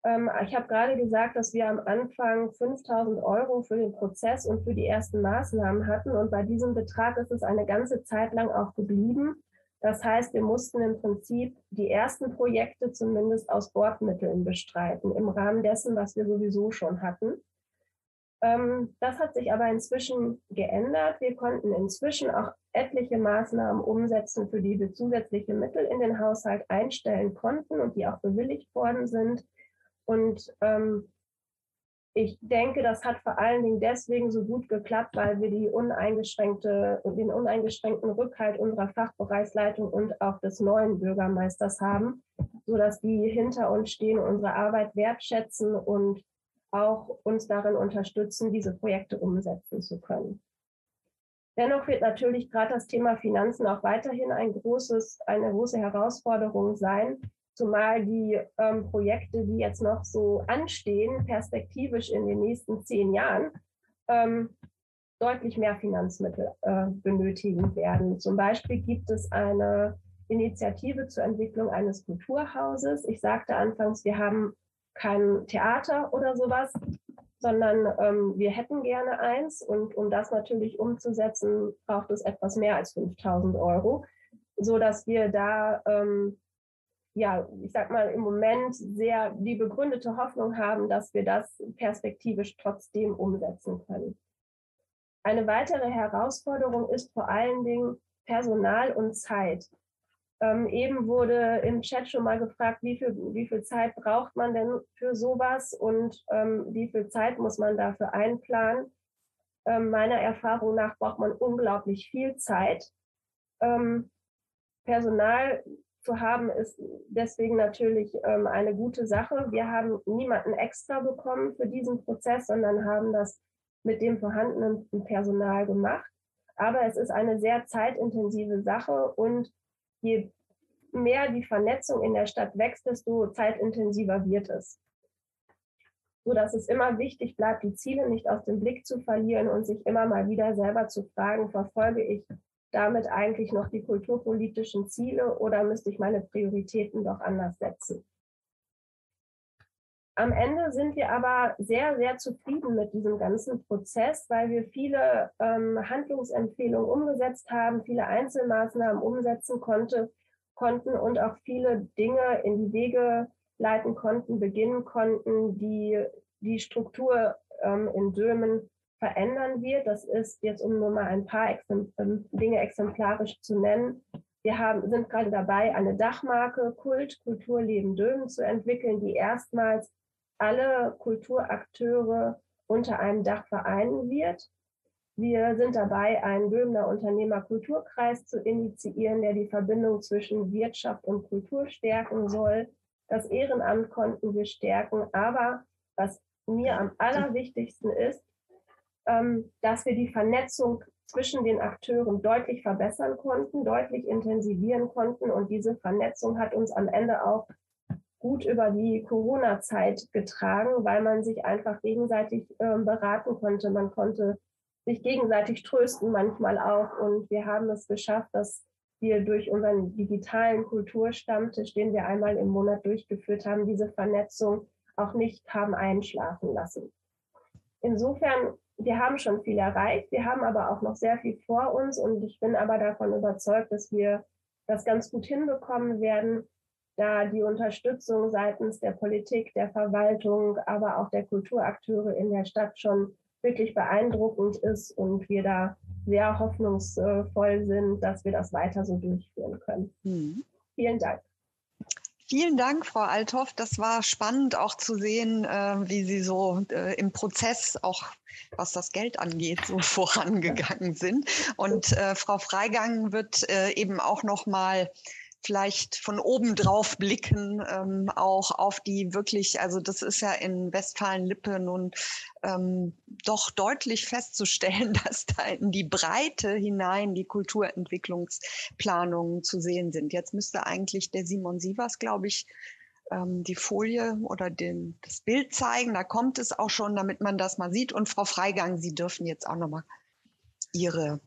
Ähm, ich habe gerade gesagt, dass wir am Anfang 5000 Euro für den Prozess und für die ersten Maßnahmen hatten. Und bei diesem Betrag ist es eine ganze Zeit lang auch geblieben. Das heißt, wir mussten im Prinzip die ersten Projekte zumindest aus Bordmitteln bestreiten, im Rahmen dessen, was wir sowieso schon hatten. Ähm, das hat sich aber inzwischen geändert. Wir konnten inzwischen auch etliche Maßnahmen umsetzen, für die wir zusätzliche Mittel in den Haushalt einstellen konnten und die auch bewilligt worden sind. Und ähm, ich denke, das hat vor allen Dingen deswegen so gut geklappt, weil wir die uneingeschränkte, den uneingeschränkten Rückhalt unserer Fachbereichsleitung und auch des neuen Bürgermeisters haben, sodass die hinter uns stehen, unsere Arbeit wertschätzen und auch uns darin unterstützen, diese Projekte umsetzen zu können. Dennoch wird natürlich gerade das Thema Finanzen auch weiterhin ein großes, eine große Herausforderung sein, Zumal die ähm, Projekte, die jetzt noch so anstehen, perspektivisch in den nächsten zehn Jahren, ähm, deutlich mehr Finanzmittel äh, benötigen werden. Zum Beispiel gibt es eine Initiative zur Entwicklung eines Kulturhauses. Ich sagte anfangs, wir haben kein Theater oder sowas, sondern ähm, wir hätten gerne eins. Und um das natürlich umzusetzen, braucht es etwas mehr als 5000 Euro, so dass wir da ähm, ja, ich sag mal, im Moment sehr die begründete Hoffnung haben, dass wir das perspektivisch trotzdem umsetzen können. Eine weitere Herausforderung ist vor allen Dingen Personal und Zeit. Ähm, eben wurde im Chat schon mal gefragt, wie viel, wie viel Zeit braucht man denn für sowas und ähm, wie viel Zeit muss man dafür einplanen. Ähm, meiner Erfahrung nach braucht man unglaublich viel Zeit. Ähm, Personal zu haben, ist deswegen natürlich ähm, eine gute Sache. Wir haben niemanden extra bekommen für diesen Prozess, sondern haben das mit dem vorhandenen Personal gemacht. Aber es ist eine sehr zeitintensive Sache und je mehr die Vernetzung in der Stadt wächst, desto zeitintensiver wird es. So dass es immer wichtig bleibt, die Ziele nicht aus dem Blick zu verlieren und sich immer mal wieder selber zu fragen, verfolge ich damit eigentlich noch die kulturpolitischen Ziele oder müsste ich meine Prioritäten doch anders setzen? Am Ende sind wir aber sehr, sehr zufrieden mit diesem ganzen Prozess, weil wir viele ähm, Handlungsempfehlungen umgesetzt haben, viele Einzelmaßnahmen umsetzen konnte, konnten und auch viele Dinge in die Wege leiten konnten, beginnen konnten, die die Struktur ähm, in Dömen verändern wird. Das ist jetzt, um nur mal ein paar ähm, Dinge exemplarisch zu nennen. Wir haben, sind gerade dabei, eine Dachmarke Kult, Kulturleben Dömen zu entwickeln, die erstmals alle Kulturakteure unter einem Dach vereinen wird. Wir sind dabei, einen Dömener Unternehmerkulturkreis zu initiieren, der die Verbindung zwischen Wirtschaft und Kultur stärken soll. Das Ehrenamt konnten wir stärken, aber was mir am allerwichtigsten ist, dass wir die Vernetzung zwischen den Akteuren deutlich verbessern konnten, deutlich intensivieren konnten. Und diese Vernetzung hat uns am Ende auch gut über die Corona-Zeit getragen, weil man sich einfach gegenseitig äh, beraten konnte. Man konnte sich gegenseitig trösten manchmal auch. Und wir haben es geschafft, dass wir durch unseren digitalen Kulturstammtisch, den wir einmal im Monat durchgeführt haben, diese Vernetzung auch nicht haben einschlafen lassen. Insofern wir haben schon viel erreicht, wir haben aber auch noch sehr viel vor uns und ich bin aber davon überzeugt, dass wir das ganz gut hinbekommen werden, da die Unterstützung seitens der Politik, der Verwaltung, aber auch der Kulturakteure in der Stadt schon wirklich beeindruckend ist und wir da sehr hoffnungsvoll sind, dass wir das weiter so durchführen können. Mhm. Vielen Dank. Vielen Dank, Frau Althoff. Das war spannend auch zu sehen, äh, wie Sie so äh, im Prozess auch was das Geld angeht, so vorangegangen sind. Und äh, Frau Freigang wird äh, eben auch noch mal vielleicht von oben drauf blicken, ähm, auch auf die wirklich, also das ist ja in Westfalen-Lippe nun ähm, doch deutlich festzustellen, dass da in die Breite hinein die Kulturentwicklungsplanungen zu sehen sind. Jetzt müsste eigentlich der Simon Sievers, glaube ich, ähm, die Folie oder den, das Bild zeigen. Da kommt es auch schon, damit man das mal sieht. Und Frau Freigang, Sie dürfen jetzt auch noch mal Ihre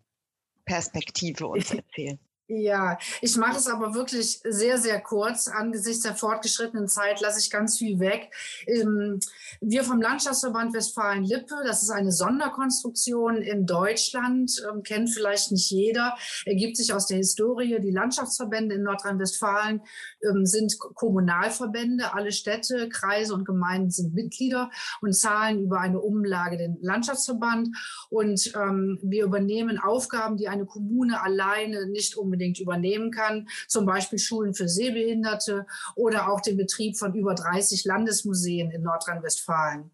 Perspektive uns erzählen. Ja, ich mache es aber wirklich sehr, sehr kurz. Angesichts der fortgeschrittenen Zeit lasse ich ganz viel weg. Ähm, wir vom Landschaftsverband Westfalen-Lippe, das ist eine Sonderkonstruktion in Deutschland, ähm, kennt vielleicht nicht jeder, ergibt sich aus der Historie. Die Landschaftsverbände in Nordrhein-Westfalen ähm, sind Kommunalverbände. Alle Städte, Kreise und Gemeinden sind Mitglieder und zahlen über eine Umlage den Landschaftsverband. Und wir übernehmen Aufgaben, die eine Kommune alleine nicht unbedingt unbedingt übernehmen kann, zum Beispiel Schulen für Sehbehinderte oder auch den Betrieb von über 30 Landesmuseen in Nordrhein-Westfalen.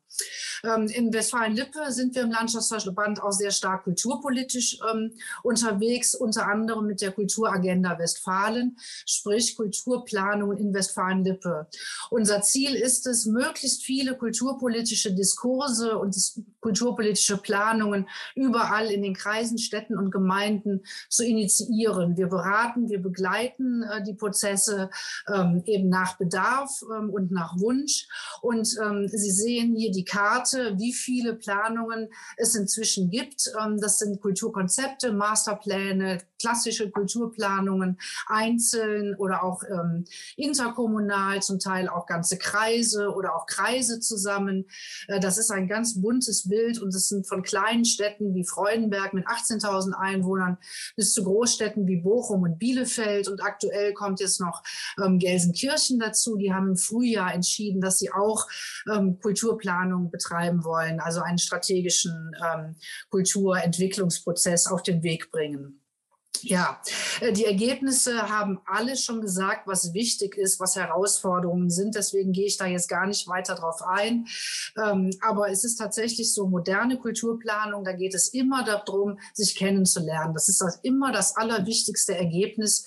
Ähm, in Westfalen-Lippe sind wir im Landschaftsverband auch sehr stark kulturpolitisch ähm, unterwegs, unter anderem mit der Kulturagenda Westfalen, sprich Kulturplanung in Westfalen-Lippe. Unser Ziel ist es, möglichst viele kulturpolitische Diskurse und kulturpolitische Planungen überall in den Kreisen, Städten und Gemeinden zu initiieren. Wir beraten, wir begleiten äh, die Prozesse ähm, eben nach Bedarf und nach Wunsch. Und Sie sehen hier die die Karte, wie viele Planungen es inzwischen gibt. Ähm, das sind Kulturkonzepte, Masterpläne, klassische Kulturplanungen, einzeln oder auch ähm, interkommunal, zum Teil auch ganze Kreise oder auch Kreise zusammen. Äh, das ist ein ganz buntes Bild und es sind von kleinen Städten wie Freudenberg mit 18.000 Einwohnern bis zu Großstädten wie Bochum und Bielefeld. Und aktuell kommt jetzt noch ähm, Gelsenkirchen dazu. Die haben im Frühjahr entschieden, dass sie auch ähm, Kulturplanung Planung betreiben wollen, also einen strategischen ähm, Kulturentwicklungsprozess auf den Weg bringen. Ja, äh, die Ergebnisse haben alle schon gesagt, was wichtig ist, was Herausforderungen sind. Deswegen gehe ich da jetzt gar nicht weiter drauf ein. Ähm, aber es ist tatsächlich so moderne Kulturplanung. Da geht es immer darum, sich kennenzulernen. Das ist immer das allerwichtigste Ergebnis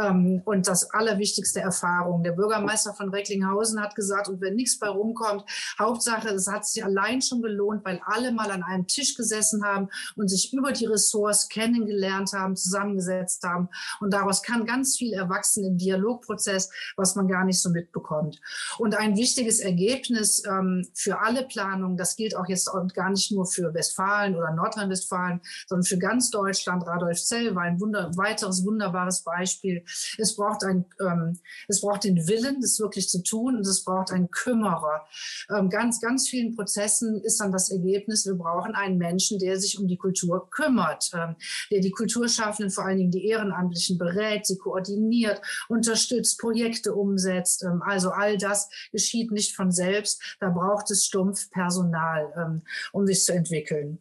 ähm, und das allerwichtigste Erfahrung. Der Bürgermeister von Recklinghausen hat gesagt, und wenn nichts bei rumkommt, Hauptsache, es hat sich allein schon gelohnt, weil alle mal an einem Tisch gesessen haben und sich über die Ressorts kennengelernt haben, zusammen zusammengesetzt haben. Und daraus kann ganz viel erwachsen im Dialogprozess, was man gar nicht so mitbekommt. Und ein wichtiges Ergebnis ähm, für alle Planungen, das gilt auch jetzt auch gar nicht nur für Westfalen oder Nordrhein-Westfalen, sondern für ganz Deutschland. Radolf Zell war ein wunder weiteres wunderbares Beispiel. Es braucht ein, ähm, es braucht den Willen, das wirklich zu tun, und es braucht einen Kümmerer. Ähm, ganz, ganz vielen Prozessen ist dann das Ergebnis, wir brauchen einen Menschen, der sich um die Kultur kümmert, ähm, der die Kulturschaffenden vor allen Dingen die Ehrenamtlichen berät, sie koordiniert, unterstützt, Projekte umsetzt. Ähm, also all das geschieht nicht von selbst. Da braucht es stumpf Personal, ähm, um sich zu entwickeln.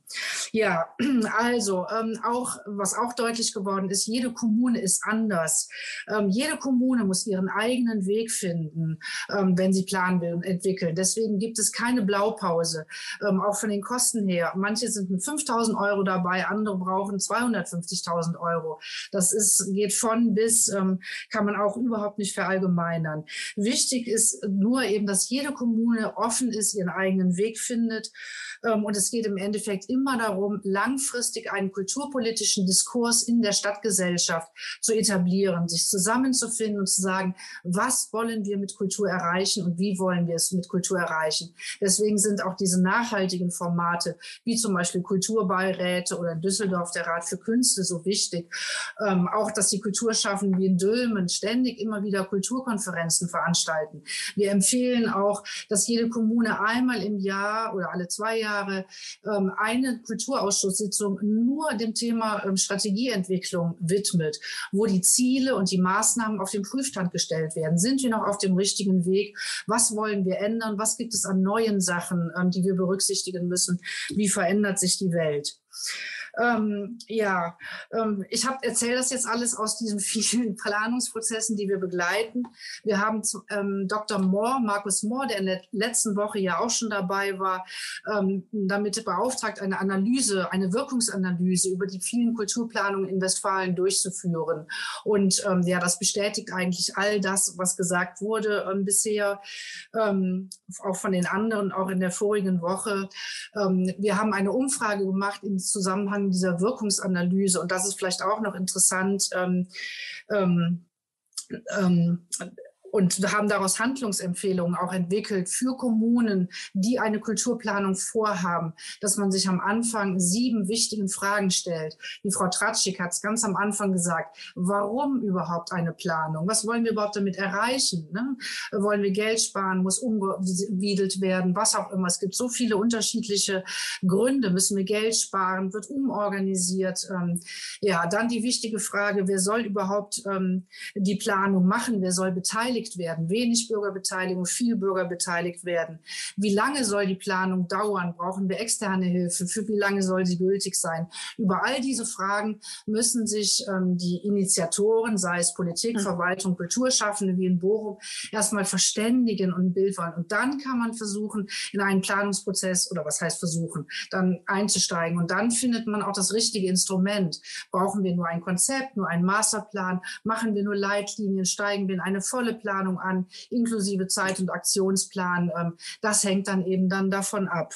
Ja, also ähm, auch, was auch deutlich geworden ist, jede Kommune ist anders. Jede Kommune muss ihren eigenen Weg finden, wenn sie planen will und entwickeln. Deswegen gibt es keine Blaupause, auch von den Kosten her. Manche sind mit 5000 Euro dabei, andere brauchen 250.000 Euro. Das ist, geht von bis, ähm, kann man auch überhaupt nicht verallgemeinern. Wichtig ist nur eben, dass jede Kommune offen ist, ihren eigenen Weg findet. Ähm, und es geht im Endeffekt immer darum, langfristig einen kulturpolitischen Diskurs in der Stadtgesellschaft zu etablieren, sich zusammenzufinden und zu sagen, was wollen wir mit Kultur erreichen und wie wollen wir es mit Kultur erreichen. Deswegen sind auch diese nachhaltigen Formate, wie zum Beispiel Kulturbeiräte oder in Düsseldorf der Rat für Künste so wichtig, Ähm, auch, dass die Kulturschaffenden wie in Dülmen ständig immer wieder Kulturkonferenzen veranstalten. Wir empfehlen auch, dass jede Kommune einmal im Jahr oder alle zwei Jahre ähm, eine Kulturausschusssitzung nur dem Thema ähm, Strategieentwicklung widmet, wo die Ziele und die Maßnahmen auf den Prüfstand gestellt werden. Sind wir noch auf dem richtigen Weg? Was wollen wir ändern? Was gibt es an neuen Sachen, ähm, die wir berücksichtigen müssen? Wie verändert sich die Welt? Ähm, ja, ähm, ich erzähle das jetzt alles aus diesen vielen Planungsprozessen, die wir begleiten. Wir haben ähm, Dr. Moore, Markus Moore, der in der letzten Woche ja auch schon dabei war, ähm, damit beauftragt, eine Analyse, eine Wirkungsanalyse über die vielen Kulturplanungen in Westfalen durchzuführen. Und ähm, ja, das bestätigt eigentlich all das, was gesagt wurde ähm, bisher, auch von den anderen, auch in der vorigen Woche. wir haben eine Umfrage gemacht im Zusammenhang Zusammenhang dieser Wirkungsanalyse, und das ist vielleicht auch noch interessant, ähm, ähm, ähm, und haben daraus Handlungsempfehlungen auch entwickelt für Kommunen, die eine Kulturplanung vorhaben, dass man sich am Anfang sieben wichtigen Fragen stellt. Die Frau Tratschik hat es ganz am Anfang gesagt. Warum überhaupt eine Planung? Was wollen wir überhaupt damit erreichen? Ne? Wollen wir Geld sparen? Muss umgewiedelt werden? Was auch immer. Es gibt so viele unterschiedliche Gründe. Müssen wir Geld sparen? Wird umorganisiert? Ähm, ja, dann die wichtige Frage, wer soll überhaupt ähm, die Planung machen? Wer soll beteiligt beteiligt werden, wenig Bürgerbeteiligung, viel Bürger beteiligt werden. Wie lange soll die Planung dauern? Brauchen wir externe Hilfe? Für wie lange soll sie gültig sein? Über all diese Fragen müssen sich ähm, die Initiatoren, sei es Politik, mhm. Verwaltung, Kulturschaffende wie in Bochum, erstmal verständigen und ein Bild wollen. Und dann kann man versuchen, in einen Planungsprozess oder was heißt versuchen, dann einzusteigen. Und dann findet man auch das richtige Instrument. Brauchen wir nur ein Konzept, nur einen Masterplan? Machen wir nur Leitlinien? Steigen wir in eine volle Planung? Planung an, inklusive Zeit- und Aktionsplan. Ähm, das hängt dann eben dann davon ab.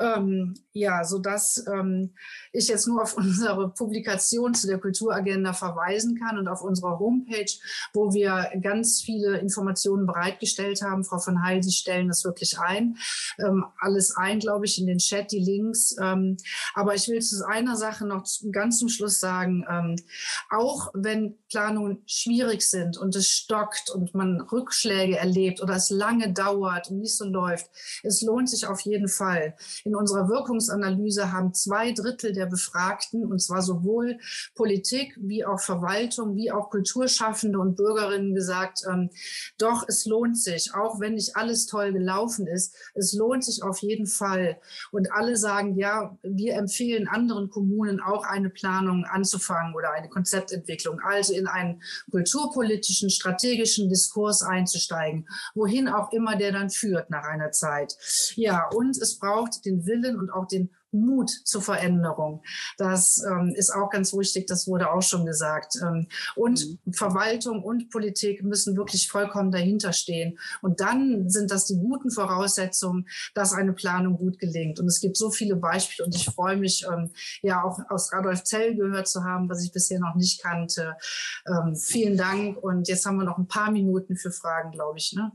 Ähm, ja, so dass ähm, ich jetzt nur auf unsere Publikation zu der Kulturagenda verweisen kann und auf unserer Homepage, wo wir ganz viele Informationen bereitgestellt haben. Frau von Heil, Sie stellen das wirklich ein. Ähm, alles ein, glaube ich, in den Chat, die Links. Ähm, aber ich will zu einer Sache noch ganz zum Schluss sagen, ähm, auch wenn Planungen schwierig sind und es stockt und man Rückschläge erlebt oder es lange dauert und nicht so läuft, es lohnt sich auf jeden Fall. In unserer Wirkungsanalyse haben zwei Drittel der Befragten, und zwar sowohl Politik wie auch Verwaltung, wie auch Kulturschaffende und Bürgerinnen gesagt, ähm, doch, es lohnt sich, auch wenn nicht alles toll gelaufen ist, es lohnt sich auf jeden Fall. Und alle sagen, ja, wir empfehlen anderen Kommunen auch eine Planung anzufangen oder eine Konzeptentwicklung, also in einen kulturpolitischen, strategischen Diskurs einzusteigen, wohin auch immer der dann führt nach einer Zeit. Ja, und es braucht den Willen und auch den Mut zur Veränderung. Das ähm, ist auch ganz wichtig, das wurde auch schon gesagt. Ähm, und mhm. Verwaltung und Politik müssen wirklich vollkommen dahinter stehen. Und dann sind das die guten Voraussetzungen, dass eine Planung gut gelingt. Und es gibt so viele Beispiele und ich freue mich, ähm, ja auch aus Radolf Zell gehört zu haben, was ich bisher noch nicht kannte. Ähm, vielen Dank. Und jetzt haben wir noch ein paar Minuten für Fragen, glaube ich. Ne?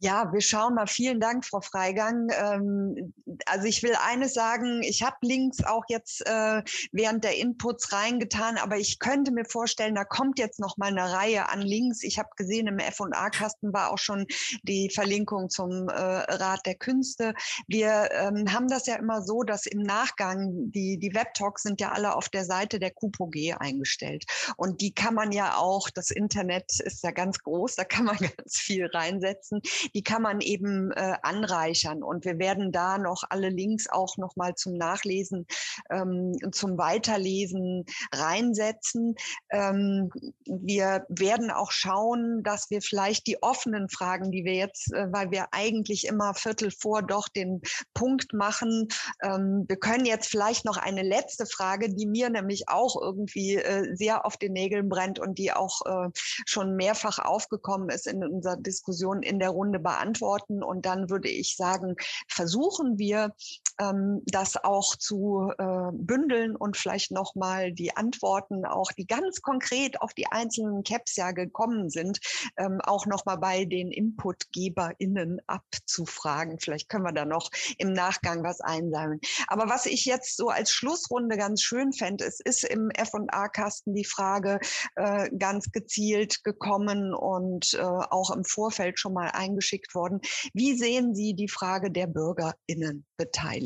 Ja, wir schauen mal. Vielen Dank, Frau Freigang. Ähm, also ich will eines sagen, ich habe Links auch jetzt äh, während der Inputs reingetan, aber ich könnte mir vorstellen, da kommt jetzt noch mal eine Reihe an Links. Ich habe gesehen, im F&A-Kasten war auch schon die Verlinkung zum äh, Rat der Künste. Wir ähm, haben das ja immer so, dass im Nachgang, die, die Web-Talks sind ja alle auf der Seite der QPOG eingestellt. Und die kann man ja auch, das Internet ist ja ganz groß, da kann man ganz viel reinsetzen die kann man eben äh, anreichern. Und wir werden da noch alle Links auch noch mal zum Nachlesen, ähm, zum Weiterlesen reinsetzen. Ähm, wir werden auch schauen, dass wir vielleicht die offenen Fragen, die wir jetzt, äh, weil wir eigentlich immer Viertel vor doch den Punkt machen, ähm, wir können jetzt vielleicht noch eine letzte Frage, die mir nämlich auch irgendwie äh, sehr auf den Nägeln brennt und die auch äh, schon mehrfach aufgekommen ist in unserer Diskussion in der Runde beantworten. Und dann würde ich sagen, versuchen wir ähm, das auch zu äh, bündeln und vielleicht nochmal die Antworten, auch die ganz konkret auf die einzelnen Caps ja gekommen sind, ähm, auch nochmal bei den InputgeberInnen abzufragen. Vielleicht können wir da noch im Nachgang was einsammeln. Aber was ich jetzt so als Schlussrunde ganz schön fände, es ist im F&A-Kasten die Frage äh, ganz gezielt gekommen und äh, auch im Vorfeld schon mal eingeschickt worden. Wie sehen Sie die Frage der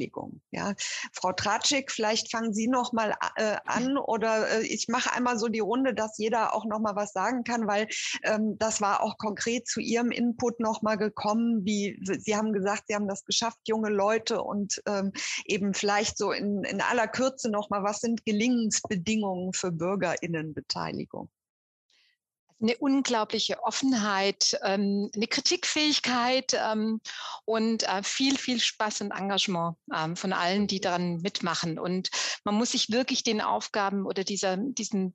BürgerInnenbeteiligung? Ja, Frau Tratschik, vielleicht fangen Sie noch mal äh, an oder äh, ich mache einmal so die Runde, dass jeder auch noch mal was sagen kann, weil ähm, das war auch konkret zu Ihrem Input noch mal gekommen. Wie Sie haben gesagt, Sie haben das geschafft, junge Leute und ähm, eben vielleicht so in, in aller Kürze noch mal, was sind Gelingensbedingungen für BürgerInnenbeteiligung? Eine unglaubliche Offenheit, ähm, eine Kritikfähigkeit ähm, und äh, viel, viel Spaß und Engagement ähm, von allen, die daran mitmachen. Und man muss sich wirklich den Aufgaben oder dieser, diesen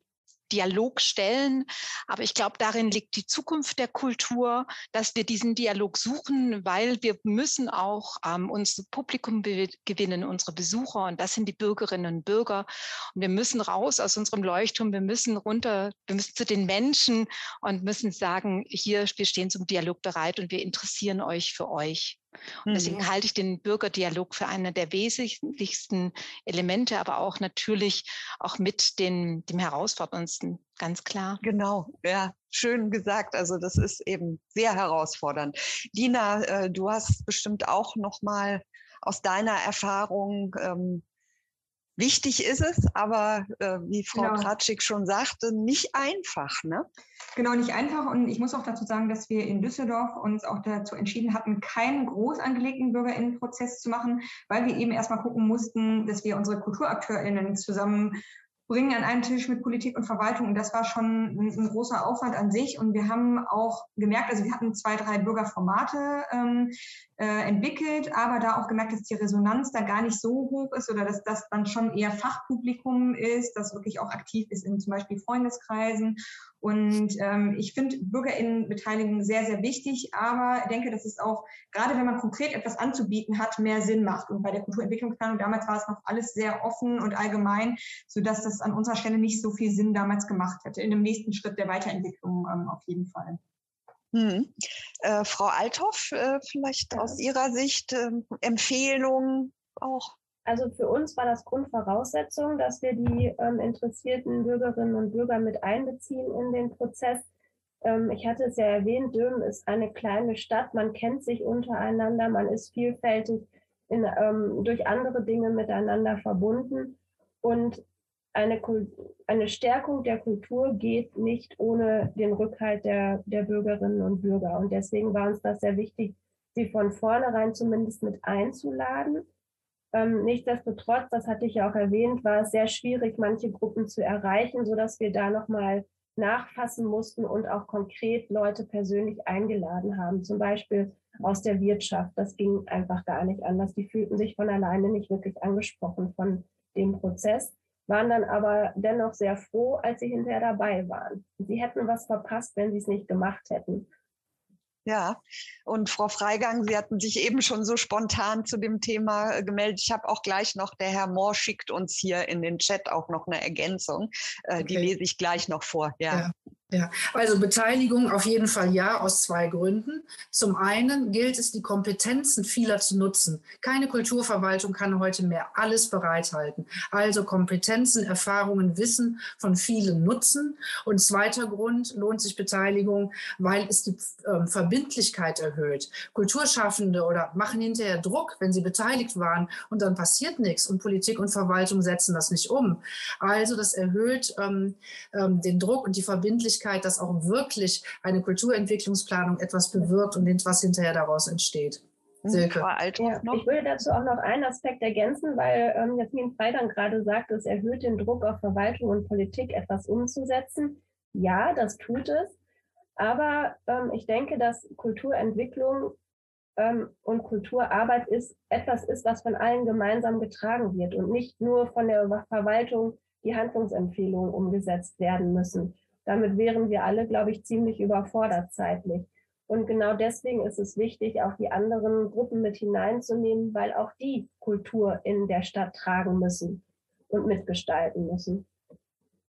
Dialog stellen. Aber ich glaube, darin liegt die Zukunft der Kultur, dass wir diesen Dialog suchen, weil wir müssen auch ähm, unser Publikum gewinnen, unsere Besucher. Und das sind die Bürgerinnen und Bürger. Und wir müssen raus aus unserem Leuchtturm. Wir müssen runter, wir müssen zu den Menschen und müssen sagen, hier, wir stehen zum Dialog bereit und wir interessieren euch für euch. Und deswegen mhm. halte ich den Bürgerdialog für eine der wesentlichsten Elemente, aber auch natürlich auch mit den, dem herausforderndsten, ganz klar. Genau, ja, schön gesagt. Also das ist eben sehr herausfordernd. Dina, äh, du hast bestimmt auch noch mal aus deiner Erfahrung ähm, Wichtig ist es, aber äh, wie Frau genau. Tratschik schon sagte, nicht einfach. Ne? Genau, nicht einfach. Und ich muss auch dazu sagen, dass wir in Düsseldorf uns auch dazu entschieden hatten, keinen groß angelegten Bürgerinnenprozess zu machen, weil wir eben erstmal gucken mussten, dass wir unsere KulturakteurInnen zusammen bringen an einen Tisch mit Politik und Verwaltung. Und das war schon ein, ein, großer Aufwand an sich. Und wir haben auch gemerkt, also wir hatten zwei, drei Bürgerformate ähm, äh, entwickelt, aber da auch gemerkt, dass die Resonanz da gar nicht so hoch ist oder dass das dann schon eher Fachpublikum ist, das wirklich auch aktiv ist in zum Beispiel Freundeskreisen und ähm, ich finde Bürgerinnenbeteiligung sehr, sehr wichtig, aber denke, dass es auch, gerade wenn man konkret etwas anzubieten hat, mehr Sinn macht. Und bei der Kulturentwicklungsplanung damals war es noch alles sehr offen und allgemein, sodass das an unserer Stelle nicht so viel Sinn damals gemacht hätte. In dem nächsten Schritt der Weiterentwicklung ähm, auf jeden Fall. Hm. Äh, Frau Althoff, äh, vielleicht ja. aus Ihrer Sicht äh, Empfehlungen auch? Also für uns war das Grundvoraussetzung, dass wir die ähm, interessierten Bürgerinnen und Bürger mit einbeziehen in den Prozess. Ähm, ich hatte es ja erwähnt, Dömen ist eine kleine Stadt, man kennt sich untereinander, man ist vielfältig in, ähm, durch andere Dinge miteinander verbunden und eine, eine Stärkung der Kultur geht nicht ohne den Rückhalt der, der Bürgerinnen und Bürger. Und deswegen war uns das sehr wichtig, sie von vornherein zumindest mit einzuladen ähm, nichtsdestotrotz, das hatte ich ja auch erwähnt, war es sehr schwierig, manche Gruppen zu erreichen, sodass wir da nochmal nachfassen mussten und auch konkret Leute persönlich eingeladen haben, zum Beispiel aus der Wirtschaft. Das ging einfach gar nicht anders. Die fühlten sich von alleine nicht wirklich angesprochen von dem Prozess, waren dann aber dennoch sehr froh, als sie hinterher dabei waren. Sie hätten was verpasst, wenn sie es nicht gemacht hätten. Ja, und Frau Freigang, Sie hatten sich eben schon so spontan zu dem Thema äh, gemeldet. Ich habe auch gleich noch, der Herr Mohr schickt uns hier in den Chat auch noch eine Ergänzung. Äh, okay. Die lese ich gleich noch vor. Ja. ja. Ja, also Beteiligung auf jeden Fall ja, aus zwei Gründen. Zum einen gilt es, die Kompetenzen vieler zu nutzen. Keine Kulturverwaltung kann heute mehr alles bereithalten. Also Kompetenzen, Erfahrungen, Wissen von vielen nutzen. Und zweiter Grund lohnt sich Beteiligung, weil es die äh, Verbindlichkeit erhöht. Kulturschaffende oder machen hinterher Druck, wenn sie beteiligt waren und dann passiert nichts und Politik und Verwaltung setzen das nicht um. Also das erhöht ähm, ähm, den Druck und die Verbindlichkeit Möglichkeit, dass auch wirklich eine Kulturentwicklungsplanung etwas bewirkt und was hinterher daraus entsteht. Hm, Silke. Ja, ich würde dazu auch noch einen Aspekt ergänzen, weil ähm, Jasmin Freidan gerade sagt, es erhöht den Druck auf Verwaltung und Politik, etwas umzusetzen. Ja, das tut es. Aber ähm, ich denke, dass Kulturentwicklung ähm, und Kulturarbeit ist etwas ist, was von allen gemeinsam getragen wird und nicht nur von der Verwaltung die Handlungsempfehlungen umgesetzt werden müssen. Damit wären wir alle, glaube ich, ziemlich überfordert zeitlich. Und genau deswegen ist es wichtig, auch die anderen Gruppen mit hineinzunehmen, weil auch die Kultur in der Stadt tragen müssen und mitgestalten müssen.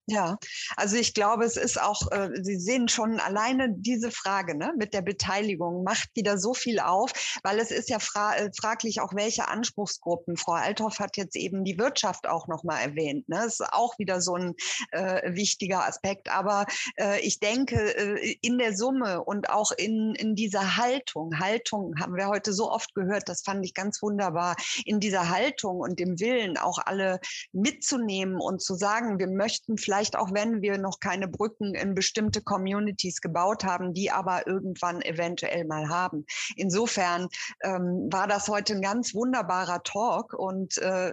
Ja, also ich glaube, es ist auch, äh, Sie sehen schon alleine diese Frage ne, mit der Beteiligung macht wieder so viel auf, weil es ist ja fra äh, fraglich auch, welche Anspruchsgruppen. Frau Althoff hat jetzt eben die Wirtschaft auch nochmal erwähnt. Ne? Das ist auch wieder so ein äh, wichtiger Aspekt. Aber äh, ich denke, äh, in der Summe und auch in, in dieser Haltung, Haltung haben wir heute so oft gehört, das fand ich ganz wunderbar, in dieser Haltung und dem Willen auch alle mitzunehmen und zu sagen, wir möchten vielleicht vielleicht auch wenn wir noch keine Brücken in bestimmte Communities gebaut haben, die aber irgendwann eventuell mal haben. Insofern ähm, war das heute ein ganz wunderbarer Talk und äh,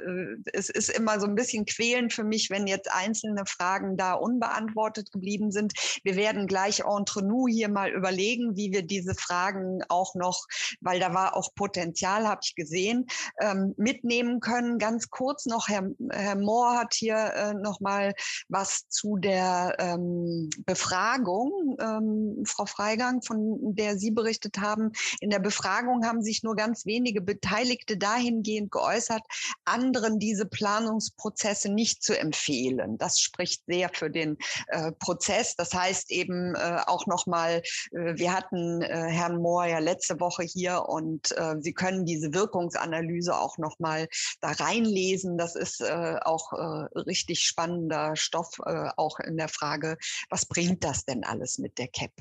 es ist immer so ein bisschen quälend für mich, wenn jetzt einzelne Fragen da unbeantwortet geblieben sind. Wir werden gleich entre nous hier mal überlegen, wie wir diese Fragen auch noch, weil da war auch Potenzial, habe ich gesehen, ähm, mitnehmen können. Ganz kurz noch, Herr, Herr Mohr hat hier äh, noch mal was was zu der ähm, Befragung, ähm, Frau Freigang, von der Sie berichtet haben. In der Befragung haben sich nur ganz wenige Beteiligte dahingehend geäußert, anderen diese Planungsprozesse nicht zu empfehlen. Das spricht sehr für den äh, Prozess. Das heißt eben äh, auch nochmal, äh, wir hatten äh, Herrn Mohr ja letzte Woche hier und äh, Sie können diese Wirkungsanalyse auch nochmal da reinlesen. Das ist äh, auch äh, richtig spannender Stoff äh, auch in der Frage, was bringt das denn alles mit der CAP?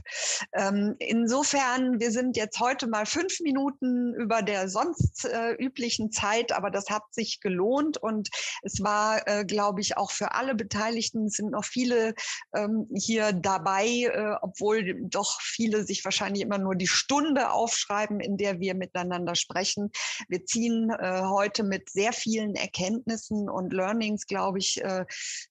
Ähm, insofern, wir sind jetzt heute mal fünf Minuten über der sonst äh, üblichen Zeit, aber das hat sich gelohnt und es war, äh, glaube ich, auch für alle Beteiligten, es sind noch viele ähm, hier dabei, äh, obwohl doch viele sich wahrscheinlich immer nur die Stunde aufschreiben, in der wir miteinander sprechen. Wir ziehen äh, heute mit sehr vielen Erkenntnissen und Learnings, glaube ich, äh,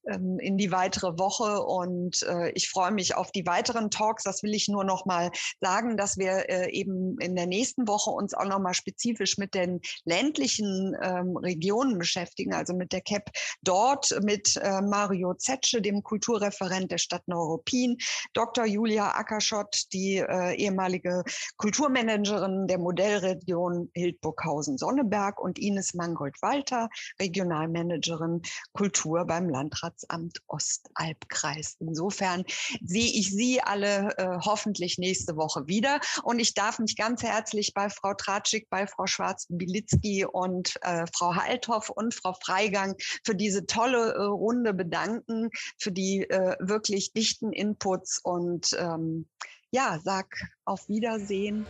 ähm, in die weitere Woche und äh, ich freue mich auf die weiteren Talks. Das will ich nur noch mal sagen, dass wir äh, eben in der nächsten Woche uns auch noch mal spezifisch mit den ländlichen ähm, Regionen beschäftigen, also mit der CAP dort mit äh, Mario Zetsche, dem Kulturreferent der Stadt Neuruppin, Dr. Julia Ackerschott, die äh, ehemalige Kulturmanagerin der Modellregion Hildburghausen-Sonneberg und Ines Mangold-Walter, Regionalmanagerin Kultur beim Landratsamt Ost. Ostalbkreis. Insofern sehe ich Sie alle äh, hoffentlich nächste Woche wieder. Und ich darf mich ganz herzlich bei Frau Tratschik, bei Frau Schwarz-Bilitzki und äh, Frau Halthoff und Frau Freigang für diese tolle äh, Runde bedanken, für die äh, wirklich dichten Inputs und ähm, ja, sag auf Wiedersehen